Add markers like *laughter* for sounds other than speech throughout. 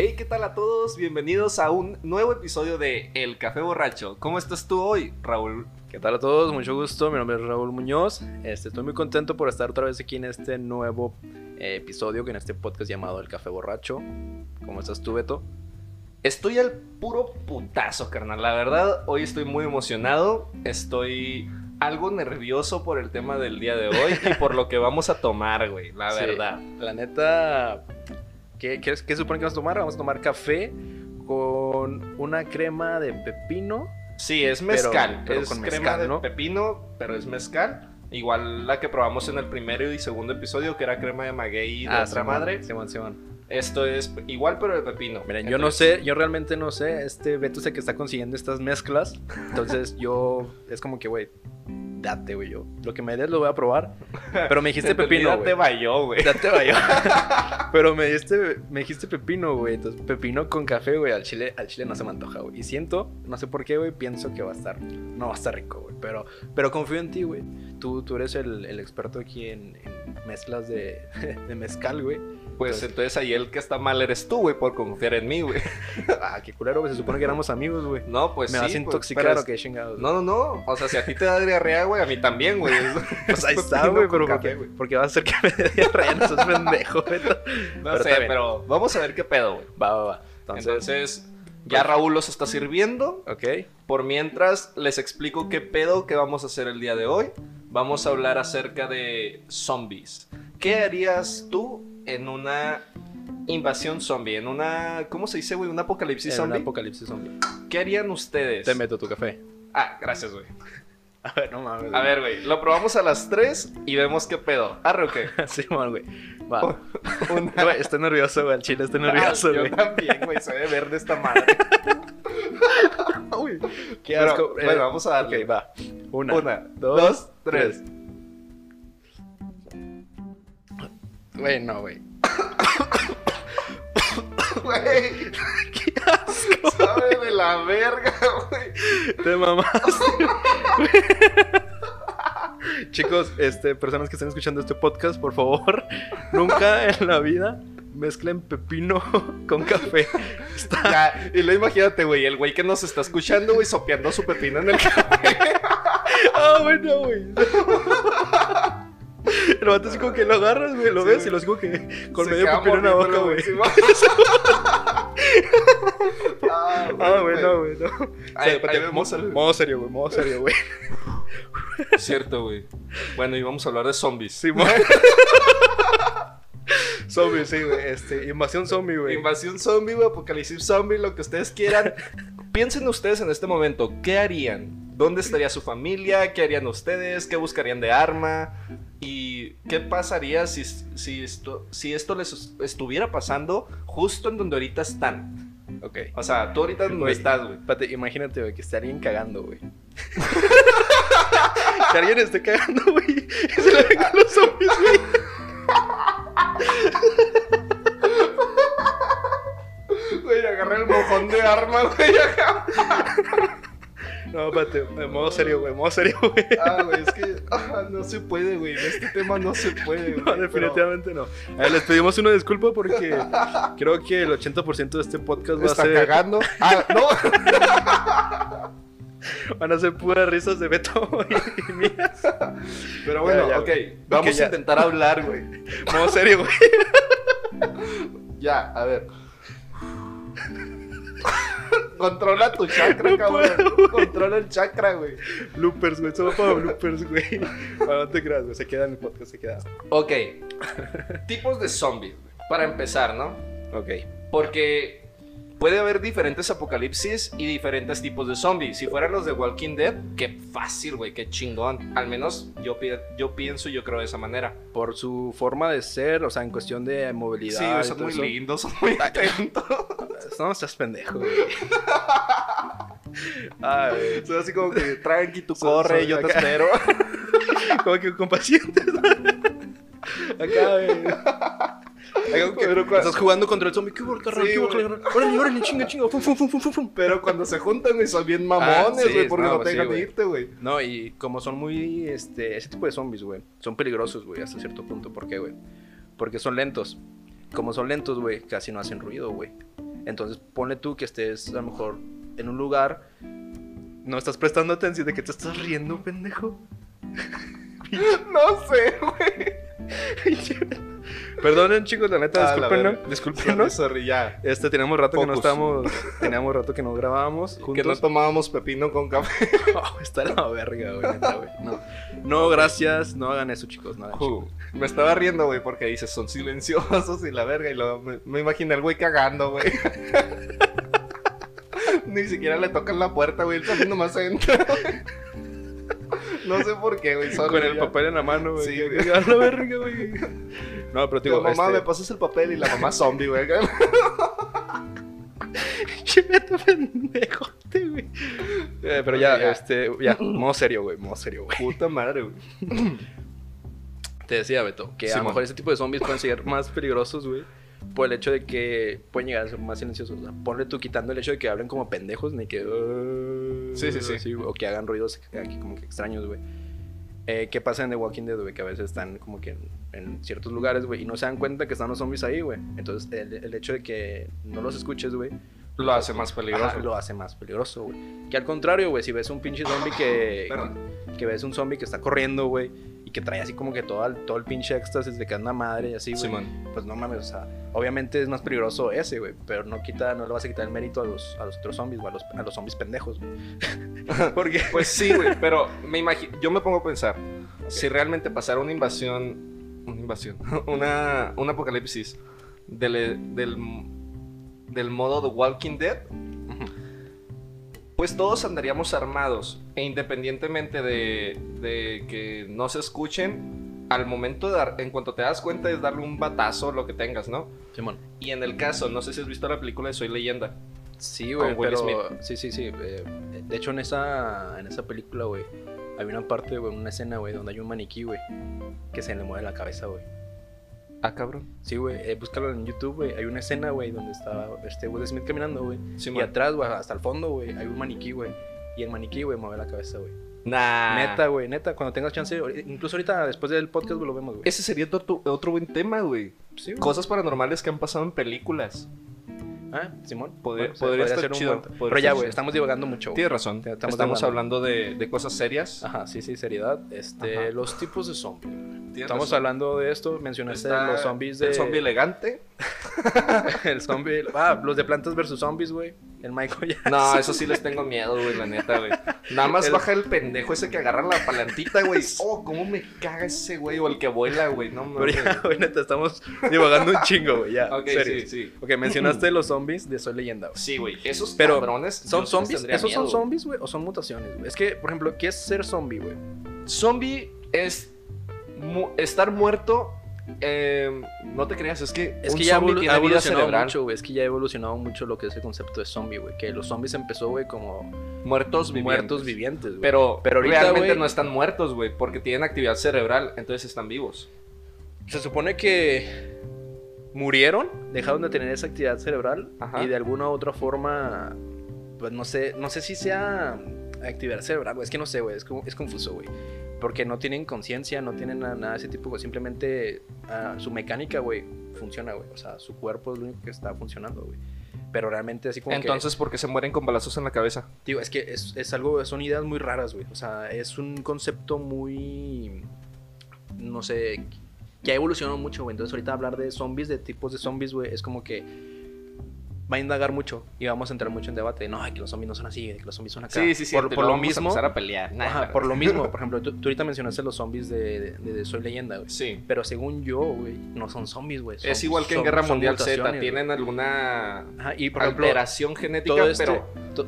Hey, ¿qué tal a todos? Bienvenidos a un nuevo episodio de El Café Borracho. ¿Cómo estás tú hoy, Raúl? ¿Qué tal a todos? Mucho gusto. Mi nombre es Raúl Muñoz. Este, estoy muy contento por estar otra vez aquí en este nuevo eh, episodio, en este podcast llamado El Café Borracho. ¿Cómo estás tú, Beto? Estoy al puro putazo, carnal. La verdad, hoy estoy muy emocionado. Estoy algo nervioso por el tema del día de hoy y por lo que vamos a tomar, güey. La *laughs* Sí, verdad. La neta, ¿qué, qué, qué supone que vamos a tomar? Vamos a tomar café con una crema de pepino. Sí, es mezcal. pero es con crema mezcal, de ¿no? pepino, pero es mezcal. Igual la que probamos en el primero y segundo episodio, que era crema de maguey de otra Ah, Simón, madre. Simón, Simón. Esto es igual, pero de pepino. Miren, yo no sé, yo realmente no sé. Este Beto es el que está consiguiendo estas mezclas. Entonces *laughs* yo, es como que, güey, date, güey. Yo lo que me des lo voy a probar. Pero me dijiste *laughs* pepino, Date vayó, güey. Date vaya. *laughs* Pero me diste, me dijiste pepino, güey. Entonces, pepino con café, güey. Al chile, al chile no se me antoja, güey. Y siento, no sé por qué, güey, pienso que va a estar. No va a estar rico, güey. Pero, pero confío en ti, güey. Tú, tú eres el, el experto aquí en, en mezclas de, *laughs* de mezcal, güey. Pues entonces ahí el que está mal eres tú, güey, por confiar en mí, güey. *laughs* Ah, qué culero, güey. Se supone que éramos amigos, güey. No, pues me sí. vas a pues, intoxicar pero qué chingados. No, no, no. O sea, si a ti te da diarrea, güey, a mí también, güey. *laughs* Pues ahí Es *laughs* está, güey. Pero café, porque, güey. porque va a hacer que me dé diarrea, no seas pendejo, Beto. No Pero sé, pero vamos a ver qué pedo, güey. Va, va, va. Entonces, Entonces, ya Raúl los está sirviendo. ok. Por mientras, les explico qué pedo que vamos a hacer el día de hoy. Vamos a hablar acerca de zombies. ¿Qué harías tú en una invasión zombie? En una. ¿Cómo se dice, güey? ¿Un apocalipsis En un zombie? apocalipsis zombie. ¿Qué harían ustedes? Te meto tu café. Ah, gracias, güey. *laughs* A ver, no mames. A ver, güey. Lo probamos a las 3 y vemos qué pedo. ¿Arre o qué? *laughs* Simón, güey. Va. Una- *laughs* Güey, estoy nervioso, güey. Al chile estoy nervioso, Ah, yo güey. también, güey. Se ve verde esta madre. Uy, qué Pero, asco. Eh, bueno, vamos a darle. Ok, va. Una, Una, dos, dos, tres. tres. Güey, no, güey. *coughs* Güey. *coughs* Qué asco. Sabe de la verga, güey. Te mamaste. *coughs* Chicos, este, personas que estén escuchando este podcast, por favor, nunca en la vida mezclen pepino con café. Está Ya, y lo imagínate, güey, el güey que nos está escuchando, güey, sopeando su pepino en el café. *laughs* Ah, bueno, güey. *laughs* *laughs* El vato así como que lo agarras, güey, lo Sí, ves y lo así como que con medio pepino en la boca, güey. *laughs* ah, Ah, güey, no, güey, no. Mo- el- Modo serio, güey, modo serio, güey. *laughs* Cierto, güey. Bueno, y vamos a hablar de zombies. Sí, mo- Zombie, sí, güey. Este, invasión zombie, güey. Invasión zombie, güey, apocalipsis zombie, lo que ustedes quieran. Piensen ustedes en este momento, ¿qué harían? ¿Dónde estaría su familia? ¿Qué harían ustedes? ¿Qué buscarían de arma? ¿Y qué pasaría si, si, esto, si esto les estuviera pasando justo en donde ahorita están? Ok. O sea, tú ahorita no estás, güey. Imagínate, güey, que esté alguien cagando, güey. *laughs* que alguien esté cagando, güey. Y se le vengan los zombies, güey. Güey, agarré el mojón de arma, güey, acá. *laughs* No, espérate, en modo serio, güey, modo serio, *laughs* güey. Ah, güey, es que ah, no se puede, güey. En este tema no se puede, *laughs* güey. No, definitivamente no. A ver, les pedimos una disculpa porque creo que el 80% de este podcast va a ser, cagando. Ah, no. *laughs* van a ser puras risas de Beto y mías. Pero bueno, Ya, ya, ok. Vamos a intentar hablar, güey. Modo serio, güey. Ya, a ver. Controla tu chakra, No cabrón. puedo. Controla el chakra, güey. Bloopers, güey, solo para bloopers, güey. Para no te creas, güey, se queda en el podcast, se queda. Ok. Tipos de zombies, güey. Para empezar, ¿no? Ok. Porque puede haber diferentes apocalipsis y diferentes tipos de zombies. Si fueran los de Walking Dead, qué fácil, güey, qué chingón. Al menos yo, yo pienso y yo creo de esa manera. Por su forma de ser, o sea, en cuestión de movilidad. Sí, son muy lindos, son muy *laughs* atentos. No, estás pendejo, güey. Ay, Son así como que tranqui, tú corre, yo te espero. *laughs* como que con pacientes. Acá, güey. *laughs* Acá como que Pero cua- estás jugando contra el zombie. ¿Qué hubo, carnal? Sí, ¿Qué hubo, güey. carnal? Órale, órale, chinga, chinga. Fum, fum, fum, fum, fum, fum. Pero cuando se juntan, güey, son bien mamones, Ah, sí, güey, porque no, no, te sí, dejan irte, güey. No, y como son muy, este, ese tipo de zombies, güey, son peligrosos, güey, hasta cierto punto. ¿Por qué, güey? Porque son lentos. Como son lentos, güey, casi no hacen ruido, güey. Entonces, ponle tú que estés a lo mejor en un lugar, no estás prestando atención de que te estás riendo, pendejo. *laughs* No sé, güey. *laughs* Perdonen, chicos, la neta, Ah, discúlpenos. verga. discúlpenos. *laughs* Sorry, ya. Este, teníamos rato que no estábamos, teníamos rato que no grabábamos Que no tomábamos pepino con café. *laughs* Oh, está la verga, güey, neta, güey. No. no, gracias, no hagan eso, chicos, no hagan Uh, me estaba riendo, güey, porque dices, son silenciosos y la verga. Y luego me, me imaginé al güey cagando, güey. Ni siquiera le tocan la puerta, güey. Él también nomás entra. No sé por qué, güey. Con el ya. papel en la mano, güey. Sí, güey. a la verga, güey. No, pero te digo, Digo, mamá, este... me pasas el papel y la mamá zombie, güey. *laughs* Che, pendejote, güey. Eh, pero ya, Ya. este, ya, modo serio, güey, modo serio, güey. Puta madre, güey. Te decía, Beto, que a lo mejor ese tipo de zombies pueden ser más peligrosos, güey. Por el hecho de que pueden llegar a ser más silenciosos. O sea, ponle tú quitando el hecho de que hablen como pendejos, ni que. "Uh", Sí, sí, sí. así, o que hagan ruidos aquí como que extraños, güey. Eh, ¿Qué pasa en The Walking Dead, güey? Que a veces están como que en, en ciertos lugares, güey, y no se dan cuenta que están los zombies ahí, güey. Entonces, el, el hecho de que no los escuches, güey, Lo hace más peligroso. Ajá, lo hace más peligroso, güey. Que al contrario, güey, si ves un pinche zombie que, Perdón. que ves un zombie que está corriendo, güey, y que trae así como que todo el, todo el pinche éxtasis de que anda madre y así, güey. Simón. Pues no mames, o sea, obviamente es más peligroso ese, güey, pero no quita, no le vas a quitar el mérito a los, a los otros zombies, o a los, a los zombies pendejos, güey. *laughs* Porque, Pues sí, güey, pero me imagino, yo me pongo a pensar, si realmente pasara una invasión, una invasión, *laughs* una, un apocalipsis del, del, del modo de Walking Dead, pues todos andaríamos armados e independientemente de, de que no se escuchen, al momento de dar, en cuanto te das cuenta es darle un batazo lo que tengas, ¿no? Simón. Y en el caso, no sé si has visto la película de Soy Leyenda. Sí, güey, pero... Smith. Sí, sí, sí. eh, de hecho, en esa, en esa película, güey, hay una parte, güey, una escena, güey, donde hay un maniquí, güey, que se le mueve la cabeza, güey. Ah, cabrón. Sí, güey, eh, búscalo en YouTube, güey. Hay una escena, güey, donde está este Will Smith caminando, güey. Sí, y man. atrás, güey, hasta el fondo, güey, hay un maniquí, güey. Y el maniquí, güey, mueve la cabeza, güey. Nah. Neta, güey, neta, cuando tengas chance, incluso ahorita después del podcast, güey, lo vemos, güey. Ese sería otro, otro buen tema, güey. Sí. Cosas paranormales que han pasado en películas. Ah, Simón. Podría- Bueno, podría estar un chido, buen- podría Pero ya, güey, estamos divagando mucho. Tienes razón. Estamos, estamos hablando de, de cosas serias. Ajá, sí, sí, seriedad. Este, Ajá. los tipos de zombies. Estamos razón. hablando de esto, mencionaste Está los zombies de... El zombie elegante. *laughs* el zombie... Ah, los de plantas versus zombies, güey. El Michael ya. No, *laughs* eso sí les tengo miedo, güey, la neta, güey. Nada más El- baja el pendejo ese que agarra la palantita, güey. Oh, cómo me caga ese güey. O el que vuela, güey. No Pero mames. ya, güey, neta, estamos divagando un chingo, güey, ya. Ok, serio. sí, sí. Ok, mencionaste los zombies de Soy Leyenda, güey. Sí, güey. Esos Pero, cabrones. ¿Son zombies? ¿Esos son zombies, güey? ¿O son mutaciones, güey? Es que, por ejemplo, ¿qué es ser zombie, güey? Zombie es mu- estar muerto. Eh, no te creas, es que Es que ya evolu- ha evolucionado mucho, güey. Es que ya ha evolucionado mucho lo que es el concepto de zombie, güey. Que los zombies empezó, güey, como Muertos vivientes. muertos vivientes, güey. Pero, Pero ahorita, realmente no están muertos, güey, porque tienen actividad cerebral, entonces están vivos. Se supone que murieron, dejaron de tener esa actividad cerebral Ajá. y de alguna u otra forma, pues no sé, no sé si sea actividad cerebral, güey. Es que no sé, güey. Es, como- es confuso, güey. Porque no tienen conciencia, no tienen nada, nada de ese tipo. Simplemente ah, su mecánica, güey, funciona, güey. O sea, su cuerpo es lo único que está funcionando, güey. Pero realmente así como que... Entonces, ¿por qué se mueren con balazos en la cabeza? Digo, es que es, es algo, son ideas muy raras, güey. O sea, es un concepto muy. No sé. Que ha evolucionado mucho, güey. Entonces, ahorita hablar de zombies, de tipos de zombies, güey, es como que. Va a indagar mucho y vamos a entrar mucho en debate. de, No, que los zombies no son así, de que los zombies son acá. Por, por lo mismo. a pelear. Nah, ajá, nah, por lo mismo, por *laughs* ejemplo, tú, tú ahorita mencionaste los zombies de, de- de Soy Leyenda, güey. Sí. Pero según yo, güey, no son zombies, güey. son- Es igual que en Guerra Mundial Z, tienen alguna. Ajá, y por ejemplo, alteración genética, todo este- pero to-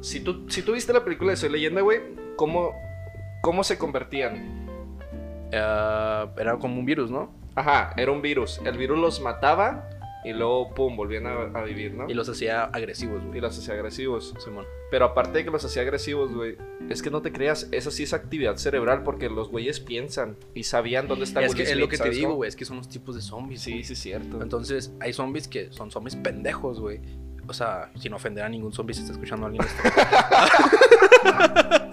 si tú, si tú viste la película de Soy Leyenda, güey, ¿cómo, ¿cómo se convertían? ah, era como un virus, ¿no? Ajá, era un virus. El virus los mataba y luego, pum, volvían a, a vivir, ¿no? Y los hacía agresivos, Y güey. los hacía agresivos. Simón. Pero aparte de que los hacía agresivos, güey, es que no te creas, eso sí es actividad cerebral porque los güeyes piensan y sabían dónde está es que es lo que te ¿sabes digo, cómo? güey, es que son los tipos de zombies. Sí, güey. sí, es cierto. Entonces, hay zombies que son zombies pendejos, güey. O sea, sin ofender a ningún zombie si está escuchando a alguien esto. *laughs*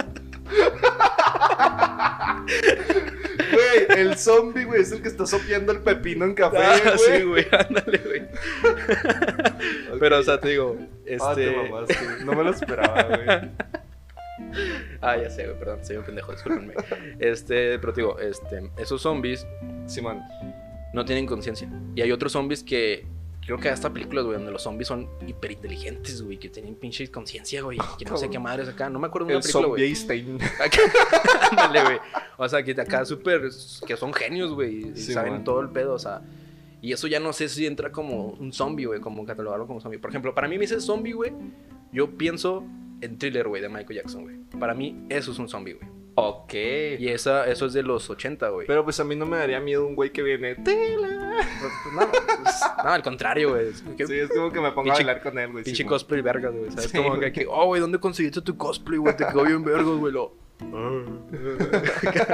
*laughs* Güey, el zombie, güey, es el que está sopeando el pepino en café, Ah, güey. sí, güey, ándale, güey. Pero, o sea, te digo, Ah, te este... mamaste. No me lo esperaba, güey. *laughs* Ah, ya sé, güey, perdón, soy un pendejo, discúlpenme. Este, pero te digo, este, esos zombies Simón. no tienen conciencia. Y hay otros zombies que creo que hasta películas, güey, donde los zombies son hiperinteligentes, güey, que tienen pinche conciencia, güey, que no sé qué *laughs* madres acá. No me acuerdo de una El película, güey. Einstein. *laughs* Ándale, güey. O sea, que acá súper. que son genios, güey. Y Sí, saben man. todo el pedo, o sea. Y eso ya no sé si entra como un zombie, güey, como catalogarlo como zombie. Por ejemplo, para mí me dice zombie, güey. Yo pienso en thriller, güey, de Michael Jackson, güey. Para mí, eso es un zombie, güey. Ok. Y esa, eso es de los 80, güey. Pero pues a mí no me daría miedo un güey que viene. "Tela". Pues, no, pues, no, al contrario, güey. Es que- Sí, es como que me pongo a bailar con él, güey. Pinche Simón. cosplay vergas, güey. ¿Sabes? Sí, como güey. que, oh, güey, ¿dónde conseguiste tu cosplay, güey? Te quedó bien vergas, güey. Lo... *laughs*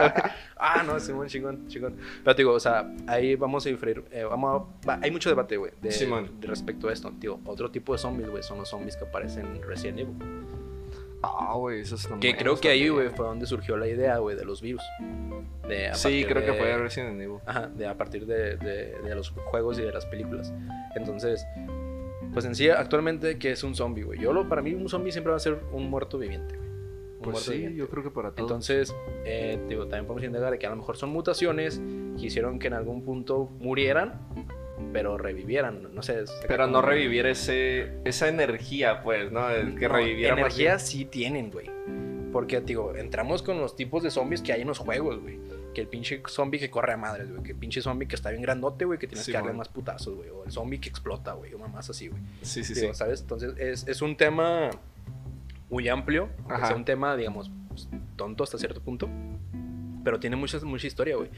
ah, no, Simón, chingón, chingón. Pero te digo, o sea, ahí vamos a diferir. eh, vamos a- va- hay mucho debate, güey, de, de respecto a esto. Digo, otro tipo de zombies, güey, son los zombies que aparecen en Resident Evil. Ah, güey, eso Que creo que ahí, güey, fue donde surgió la idea, güey, de los virus. De, a Sí, creo que de- fue Resident Evil. Ajá, de, a partir de, de- de los juegos y de las películas. Entonces, pues en sí, actualmente, ¿qué es un zombie, güey? Yo, lo, para mí, un zombie siempre va a ser un muerto viviente, güey. Pues muerto sí, viviente. yo creo que para todos. Entonces, eh, digo, también podemos indagar que a lo mejor son mutaciones que hicieron que en algún punto murieran, pero revivieran, no sé. Pero no revivir ese, esa energía, pues, ¿no? El que No, reviviera más Energía sí tienen, güey. Porque, digo, entramos con los tipos de zombies que hay en los juegos, güey. Que el pinche zombie que corre a madres, güey. Que el pinche zombie que está bien grandote, güey. Que tienes Sí, que darle más putazos, güey. O el zombie que explota, güey. O mamás así, güey. Sí, sí, Digo, sí. ¿sabes? Entonces, es, es un tema muy amplio. Es un tema, digamos, pues, tonto hasta cierto punto. Pero tiene mucha, mucha historia, güey.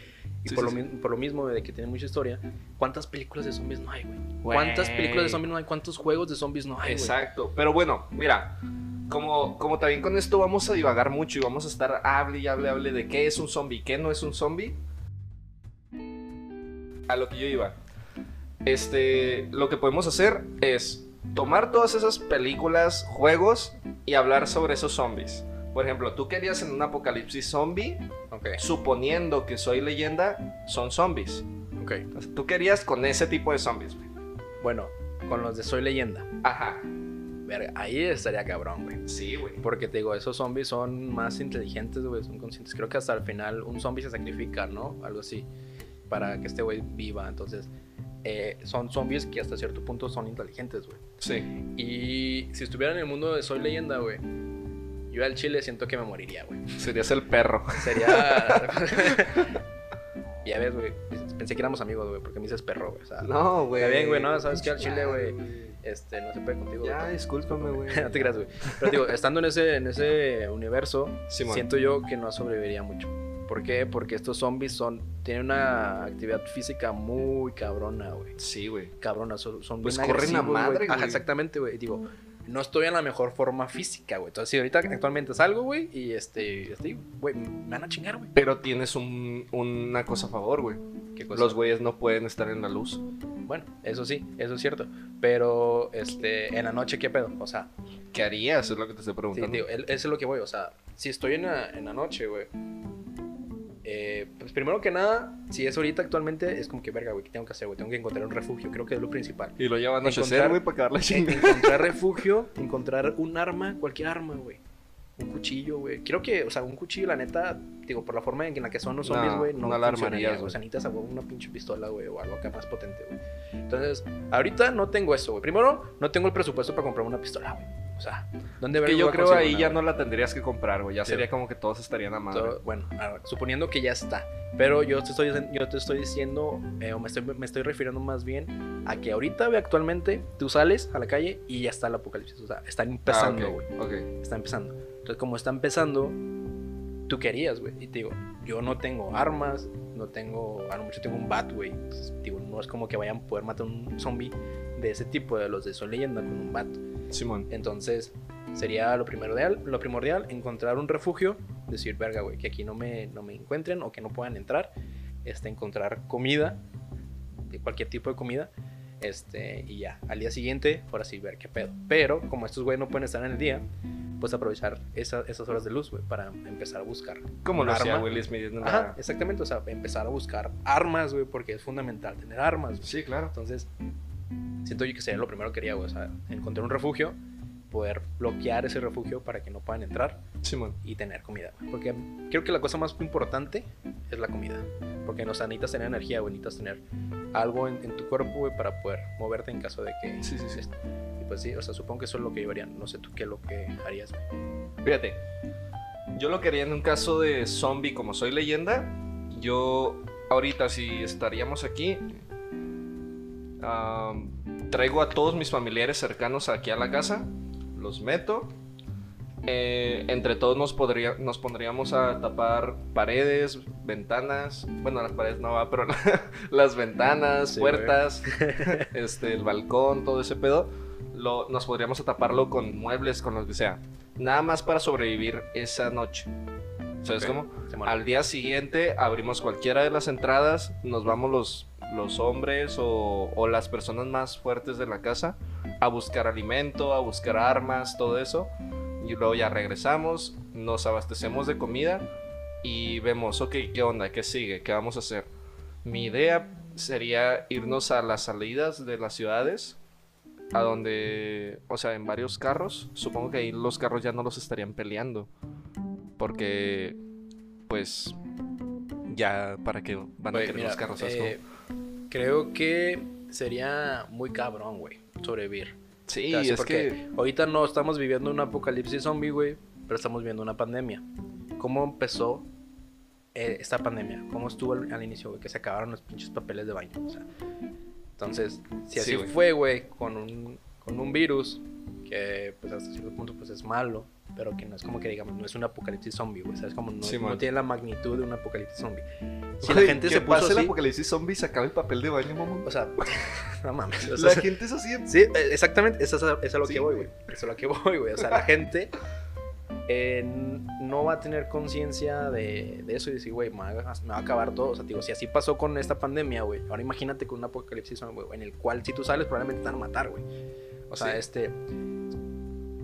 Y Sí, por, sí, lo, sí. por lo mismo de que tiene mucha historia, ¿cuántas películas de zombies no hay, güey? Güey. ¿Cuántas películas de zombies no hay? ¿Cuántos juegos de zombies no hay, güey? Exacto. Pero bueno, mira, como, como también con esto vamos a divagar mucho y vamos a estar hable y hable, hable de qué es un zombie, qué no es un zombie. A lo que yo iba. Este, lo que podemos hacer es tomar todas esas películas, juegos y hablar sobre esos zombies. Por ejemplo, tú querías en un apocalipsis zombie, Ok, suponiendo que soy leyenda, son zombies. ok. O sea, tú querías con ese tipo de zombies, güey. Bueno, con los de Soy Leyenda. Ajá. Verga, ahí estaría cabrón, güey. Sí, güey. Porque te digo, esos zombies son más inteligentes, güey, son conscientes. Creo que hasta el final un zombie se sacrifica, ¿no? Algo así. Para que este güey viva. Entonces, eh, son zombies que hasta cierto punto son inteligentes, güey. Sí. Y si estuviera en el mundo de Soy Leyenda, güey, yo al chile siento que me moriría, güey. Serías el perro. Sería. *laughs* *laughs* ya ves, güey. Pensé que éramos amigos, güey, porque me dices perro, güey. O sea, No, güey. Está bien, güey, no, sabes que al chile, güey, este, no se puede contigo. Ya, güey. discúlpame, güey. *laughs* no te creas, güey. Pero digo, estando en ese, en ese universo, siento yo que no sobreviviría mucho. ¿Por qué? Porque estos zombies son, tienen una actividad física muy cabrona, güey. Sí, güey. Cabrona, son, son Pues bien corren a agresivos, madre, güey. Ajá, exactamente, güey. Digo, no estoy en la mejor forma física, güey. Entonces, si ahorita actualmente salgo, güey, y este, este, güey, me van a chingar, güey. Pero tienes un- una cosa a favor, güey. ¿Qué cosa? Los güeyes no pueden estar en la luz. Bueno, eso sí, eso es cierto. Pero, este, en la noche, ¿qué pedo? O sea, ¿Qué harías? Es lo que te estoy Sí, preguntando. tío, el- eso es lo que voy. O sea, si estoy en la, en la noche, güey. Eh, pues primero que nada, si es ahorita actualmente, es como que verga, güey, ¿qué tengo que hacer, güey? Tengo que encontrar un refugio, creo que es lo principal. Y lo llevan a anochecer, güey, para acabar la chingada. encontrar refugio, *laughs* encontrar un arma, cualquier arma, güey. Un cuchillo, güey. Quiero que, o sea, un cuchillo, la neta, digo, por la forma en la que son los zombies, güey, no, no funcionaría, güey. O sea, necesitas una pinche pistola, güey, o algo acá más potente, güey. Entonces, ahorita no tengo eso, güey. Primero, no tengo el presupuesto para comprar una pistola, güey. O sea, ¿dónde Que yo creo ahí ya no la tendrías que comprar, güey. Ya Sí. sería como que todos estarían a madre. Todo- bueno, ver, suponiendo que ya está. Pero yo te estoy, yo te estoy diciendo, eh, o me estoy, me estoy refiriendo más bien a que ahorita, güey, actualmente, tú sales a la calle y ya está el apocalipsis. O sea, está empezando, Ah, güey. ok, ok. Está empezando. Entonces, como está empezando, tú querías, güey. Y te digo, yo no tengo armas, no tengo, a lo mucho tengo un bat, güey. Digo, no es como que vayan a poder matar un zombie de ese tipo, de los de Soy Leyenda, con un bat. Simón. Entonces, sería lo primordial, lo primordial encontrar un refugio, decir, verga, güey, que aquí no me, no me encuentren o que no puedan entrar, este, encontrar comida, de cualquier tipo de comida, este, y ya, al día siguiente, ahora sí, ver qué pedo. Pero, como estos güeyes no pueden estar en el día, pues aprovechar esa- esas horas de luz, güey, para empezar a buscar. Como lo hacía. Will Smith una- Ajá, exactamente, o sea, empezar a buscar armas, güey, porque es fundamental tener armas. güey. Sí, claro. Entonces, siento yo que sería lo primero que haría, güey, o sea, encontrar un refugio, poder bloquear ese refugio para que no puedan entrar Simón. y tener comida, güey. Porque creo que la cosa más importante es la comida. Porque no, o sea, necesitas tener energía, güey, necesitas tener algo en, en tu cuerpo, güey, para poder moverte en caso de que... Sí, sí, sí. Y pues sí, o sea, supongo que eso es lo que yo haría. No sé tú qué es lo que harías, güey. Fíjate, yo lo que haría en un caso de zombie como soy leyenda, yo ahorita si estaríamos aquí, am, traigo a todos mis familiares cercanos aquí a la casa, los meto, eh, entre todos nos, podría, nos pondríamos a tapar paredes, ventanas, bueno las paredes no va, pero *laughs* las ventanas, Sí, güey. puertas, *laughs* este, el balcón, todo ese pedo, lo, nos podríamos a taparlo con muebles, con lo que sea. Nada más para sobrevivir esa noche. ¿Sabes Ok, cómo? Al día siguiente abrimos cualquiera de las entradas, nos vamos los, los hombres o, o las personas más fuertes de la casa a buscar alimento, a buscar armas, todo eso. Y luego ya regresamos, nos abastecemos de comida y vemos, ok, ¿qué onda? ¿Qué sigue? ¿Qué vamos a hacer? Mi idea sería irnos a las salidas de las ciudades, a donde, o sea, en varios carros. Supongo que ahí los carros ya no los estarían peleando. Porque, pues, ya, ¿para qué van a querer los carros? ¿sabes eh, creo que sería muy cabrón, güey, sobrevivir. Sí, O sea, sí, es porque que... ahorita no estamos viviendo un apocalipsis zombie, güey, pero estamos viviendo una pandemia. ¿Cómo empezó eh, esta pandemia? ¿Cómo estuvo al, al inicio, güey? Que se acabaron los pinches papeles de baño. O sea, entonces, si Sí, así güey. fue, güey, con un, con un virus que, pues, hasta cierto punto, pues, es malo, pero que no es como que, digamos, no es un apocalipsis zombie, güey, ¿sabes? Como no, Sí, no tiene la magnitud de un apocalipsis zombie. Si Güey, la gente que se puso pase el apocalipsis zombie se acaba el papel de baño, mamón. O sea, *laughs* no mames. o La sea, gente es así. Sí, eh, exactamente, eso es a, eso es a lo Sí, que voy, güey. Eso es a lo que voy, güey. O sea, la gente eh, no va a tener conciencia de, de eso y decir, güey, me, va a- me va a acabar todo. O sea, digo, si así pasó con esta pandemia, güey, ahora imagínate con un apocalipsis, güey, en el cual si tú sales probablemente te van a matar, güey. O sea, Sí. este...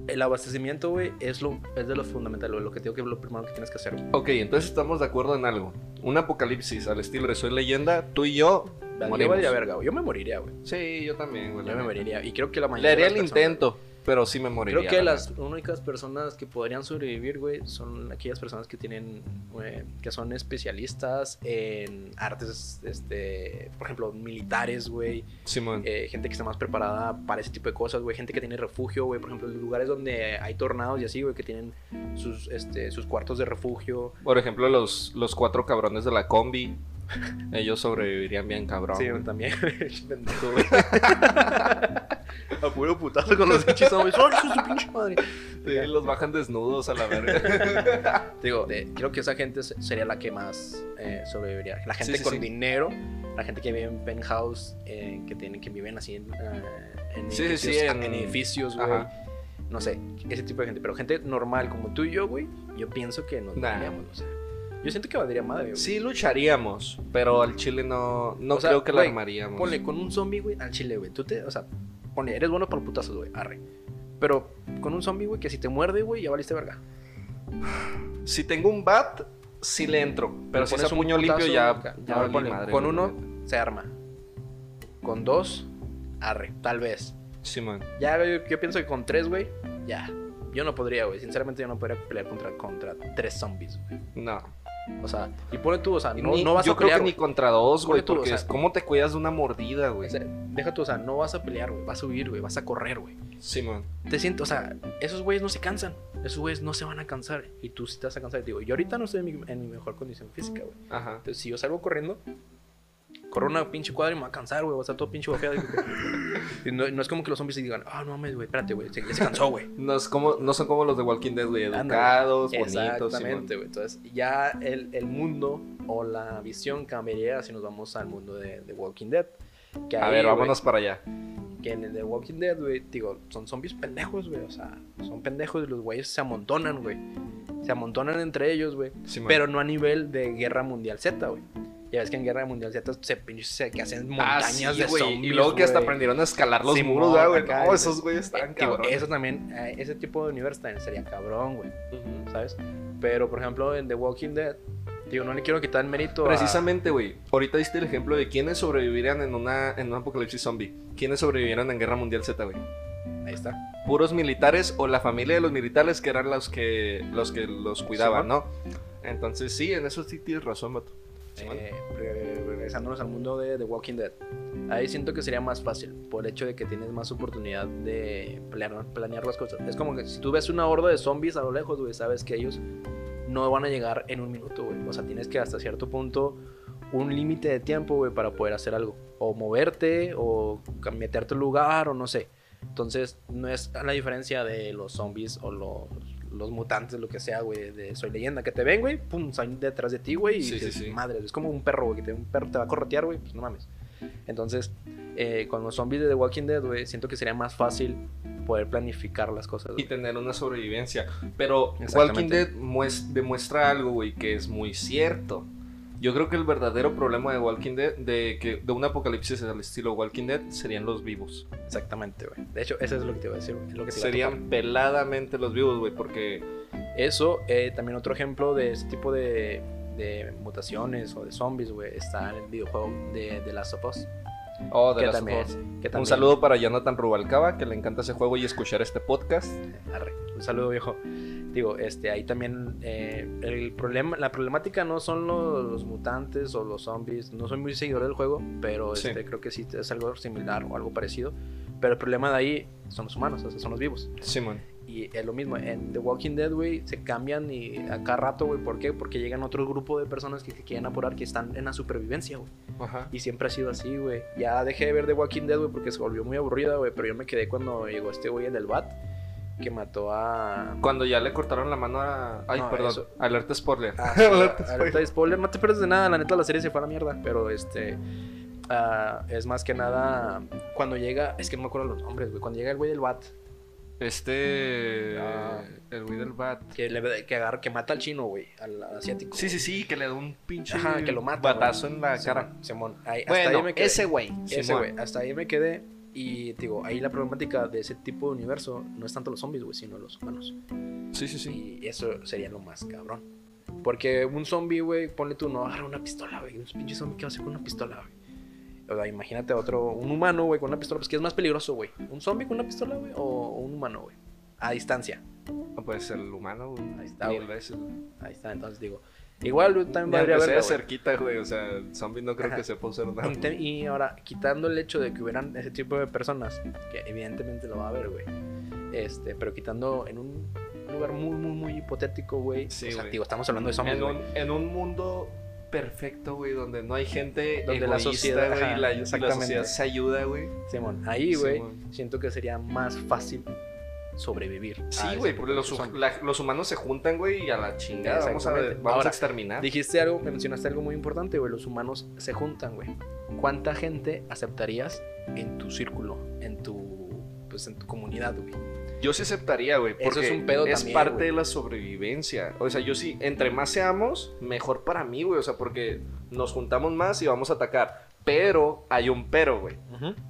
El abastecimiento, güey, es, lo, es de lo fundamental, güey, lo que tengo que lo primero que tienes que hacer. Ok, entonces estamos de acuerdo en algo. Un apocalipsis al estilo de Soy Leyenda, tú y yo Yo morimos. valdría verga. Yo me moriría, güey. Sí, yo también, güey. Yo me moriría. Y creo que la Le mayoría haría de el personas- intento, pero sí me moriría. Creo que la las únicas personas que podrían sobrevivir, güey, son aquellas personas que tienen, güey, que son especialistas en artes, este, por ejemplo, militares, güey, Simón. eh, gente que está más preparada para ese tipo de cosas, güey, gente que tiene refugio, güey, por ejemplo, lugares donde hay tornados y así, güey, que tienen sus, este, sus cuartos de refugio. Por ejemplo, los, los cuatro cabrones de la combi. *laughs* Ellos sobrevivirían bien cabrón. Sí, güey. también, *laughs* pendejo, güey. *laughs* A puro putazo con los *laughs* pinches zombies. ¡Ay, hijo de su pinche madre! Sí, los bajan desnudos a la verga. *laughs* Digo, de- creo que esa gente se- sería la que más eh, sobreviviría. La gente Sí, sí, con sí. dinero, la gente que vive en penthouse, eh, que, tienen, que viven así en, eh, en Sí, sí, edificios, sí, en, en- edificios, güey. No sé, ese tipo de gente. Pero gente normal como tú y yo, güey, yo pienso que nos Nah. o sea. Yo siento que valdría madre, güey. Sí lucharíamos, pero al chile no, no O sea, creo que la güey, armaríamos. Ponle con un zombie, güey, al chile, güey. Tú te, o sea, ponle, eres bueno para putazos, güey, arre. Pero con un zombie, güey, que si te muerde, güey, ya valiste verga. Si tengo un bat, sí le entro. Pero si es un puño limpio, ya, ya ponle, madre, Con uno se arma. Con dos, arre, tal vez. Simón. Ya, yo, yo pienso que con tres, güey, ya. Yo no podría, güey. Sinceramente, yo no podría pelear contra, contra tres zombies, güey. No. O sea, y pone tú, o sea, no, Ni- no vas yo a pelear. creo que ni contra dos, güey. Ponle tú, o Porque sea- ¿cómo te cuidas de una mordida, güey? O sea, deja tú, o sea, no vas a pelear, güey. Vas a huir, güey. Vas a correr, güey. Simón. Te siento, o sea, esos güeyes no se cansan. Esos güeyes no se van a cansar. Y tú sí te vas a cansar. Digo, yo ahorita no estoy en mi, en mi mejor condición física, güey. Ajá. Entonces, si yo salgo corriendo, corro una pinche cuadra y me va a cansar, güey. Va a estar todo pinche bofeado. y no, no es como que los zombies digan, ah, no mames, güey, espérate, güey. se- Ya se cansó, güey. No, es como, no son como los de Walking Dead, güey. Educados, bonitos. Exactamente, güey. Entonces, ya el, el mundo o la visión cambiaría si nos vamos al mundo de, de Walking Dead. Que A ahí, ver, vámonos para allá. que en el de Walking Dead, güey, digo, son zombies pendejos, güey. O sea, son pendejos y los güeyes se amontonan, güey. Se amontonan entre ellos, güey. Pero no a nivel de Guerra Mundial Z, güey. Ya ves que en Guerra Mundial Z se, pinche- que hacen Ah, montañas sí, de güey. zombies. Y luego que hasta aprendieron a escalar los Simón, muros, güey. No, esos güeyes están Eh, cabrones. eso también, eh, ese tipo de universo también sería cabrón, güey, Ujú. ¿sabes? Pero, por ejemplo, en The Walking Dead, digo, no le quiero quitar el mérito a- Precisamente, güey. Ahorita diste el ejemplo de quiénes sobrevivirían en una en un apocalipsis zombie. ¿Quiénes sobrevivieron en Guerra Mundial Z, güey? Ahí está. Puros militares o la familia de los militares que eran los que los que los cuidaban. ¿no? Entonces, sí, en eso sí tienes razón, vato. Eh, re- regresándonos al mundo de The Walking Dead. Ahí siento que sería más fácil por el hecho de que tienes más oportunidad de planear, las cosas. Es como que si tú ves una horda de zombies a lo lejos, güey, sabes que ellos no van a llegar en un minuto, güey. O sea, tienes que hasta cierto punto un límite de tiempo, güey, para poder hacer algo. O moverte, o meterte al lugar, o no sé. Entonces, no es la diferencia de los zombies o los, los mutantes, lo que sea, güey, de Soy Leyenda, que te ven, güey, pum, salen detrás de ti, güey, y Sí, sí, dices, sí. madre, es como un perro, güey, que te, un perro te va a corretear, güey, pues no mames. Entonces, eh, con los zombies de The Walking Dead, güey, siento que sería más fácil poder planificar las cosas. y güey. tener una sobrevivencia. Pero Walking. Dead mues- demuestra algo, güey, que es muy cierto. Yo creo que el verdadero problema de Walking Dead, de que de un apocalipsis al estilo Walking Dead, serían los vivos. Exactamente, güey. De hecho, eso es lo que te iba a decir, es lo que te iba a Serían peladamente los vivos, güey, porque Eso, eh, también otro ejemplo de ese tipo de, de mutaciones o de zombies, güey, está en el videojuego de, de Last of Us. Oh, de Que también, que Un también- saludo para Jonathan Rubalcaba, que le encanta ese juego y escuchar este podcast. Arre, un saludo viejo. Digo, este, ahí también eh, el problema, la problemática no son los, los mutantes o los zombies. No soy muy seguidor del juego, pero Sí. este, creo que sí es algo similar o algo parecido. Pero el problema de ahí son los humanos, o sea, son los vivos. Simón. Y es lo mismo, en The Walking Dead, güey, se cambian y a cada rato, güey, ¿por qué? Porque llegan otro grupo de personas que se quieren apurar, que están en la supervivencia, güey. Ajá. Y siempre ha sido así, güey. Ya dejé de ver The Walking Dead, güey, porque se volvió muy aburrida, güey. Pero yo me quedé cuando llegó este güey el bat, que mató a... Cuando ya le cortaron la mano a. Ay, No, perdón. eso- Alerta spoiler. Ah, *laughs* sí, Alerta alerta spoiler. de spoiler, no te pierdes de nada, la neta la serie se fue a la mierda, pero este ah, es más que nada cuando llega, es que no me acuerdo los nombres, güey, cuando llega el güey del bat, Este. Ah. El güey del bat. que le que agarra, que mata al chino, güey, al asiático. Sí, sí, sí, que le da un pinche. Ajá, que lo mata. Batazo güey. en la Simón, cara. Simón, ahí, hasta Bueno, ahí me quedé. ese güey. Ese güey, hasta ahí me quedé y digo, ahí la problemática de ese tipo de universo no es tanto los zombies, güey, sino los humanos. Sí, sí, sí. Y eso sería lo más cabrón. Porque un zombie, güey, ponle tú, no agarra una pistola, güey. Un pinche zombie que va a hacer con una pistola, güey. O sea, imagínate a otro, un humano, güey, con una pistola, pues que es más peligroso, güey. ¿Un zombie con una pistola, güey? O un humano, güey. A distancia. No puede ser el humano, güey. Ahí está, güey. Ahí está, entonces digo. Igual güey, también empecé haber. de cerquita, güey. O sea, el zombie no creo Ajá. que sepa usar nada. Y te- Y ahora, quitando el hecho de que hubieran ese tipo de personas, que evidentemente lo va a haber, güey. Este, pero quitando en un lugar muy, muy, muy hipotético, güey. Sí, o sea, güey. digo, estamos hablando de zombies, En güey. un, en un mundo perfecto, güey, donde no hay gente Donde la sociedad- güey, ajá, y la, exactamente. sociedad se ayuda, güey. Simón, ahí, güey, siento que sería más fácil sobrevivir. Sí, güey, porque los, la- los humanos se juntan, güey, y a la chingada vamos a, vamos Ahora, a exterminar. Dijiste algo, me mencionaste algo muy importante, güey. Los humanos se juntan, güey. ¿Cuánta gente aceptarías en tu círculo, en tu, pues, en tu comunidad, güey? Yo sí aceptaría, güey, Eso porque es un pedo es también, parte de la sobrevivencia. O sea, yo sí, entre más seamos, mejor para mí, güey. O sea, porque nos juntamos más y vamos a atacar. Pero hay un pero, güey.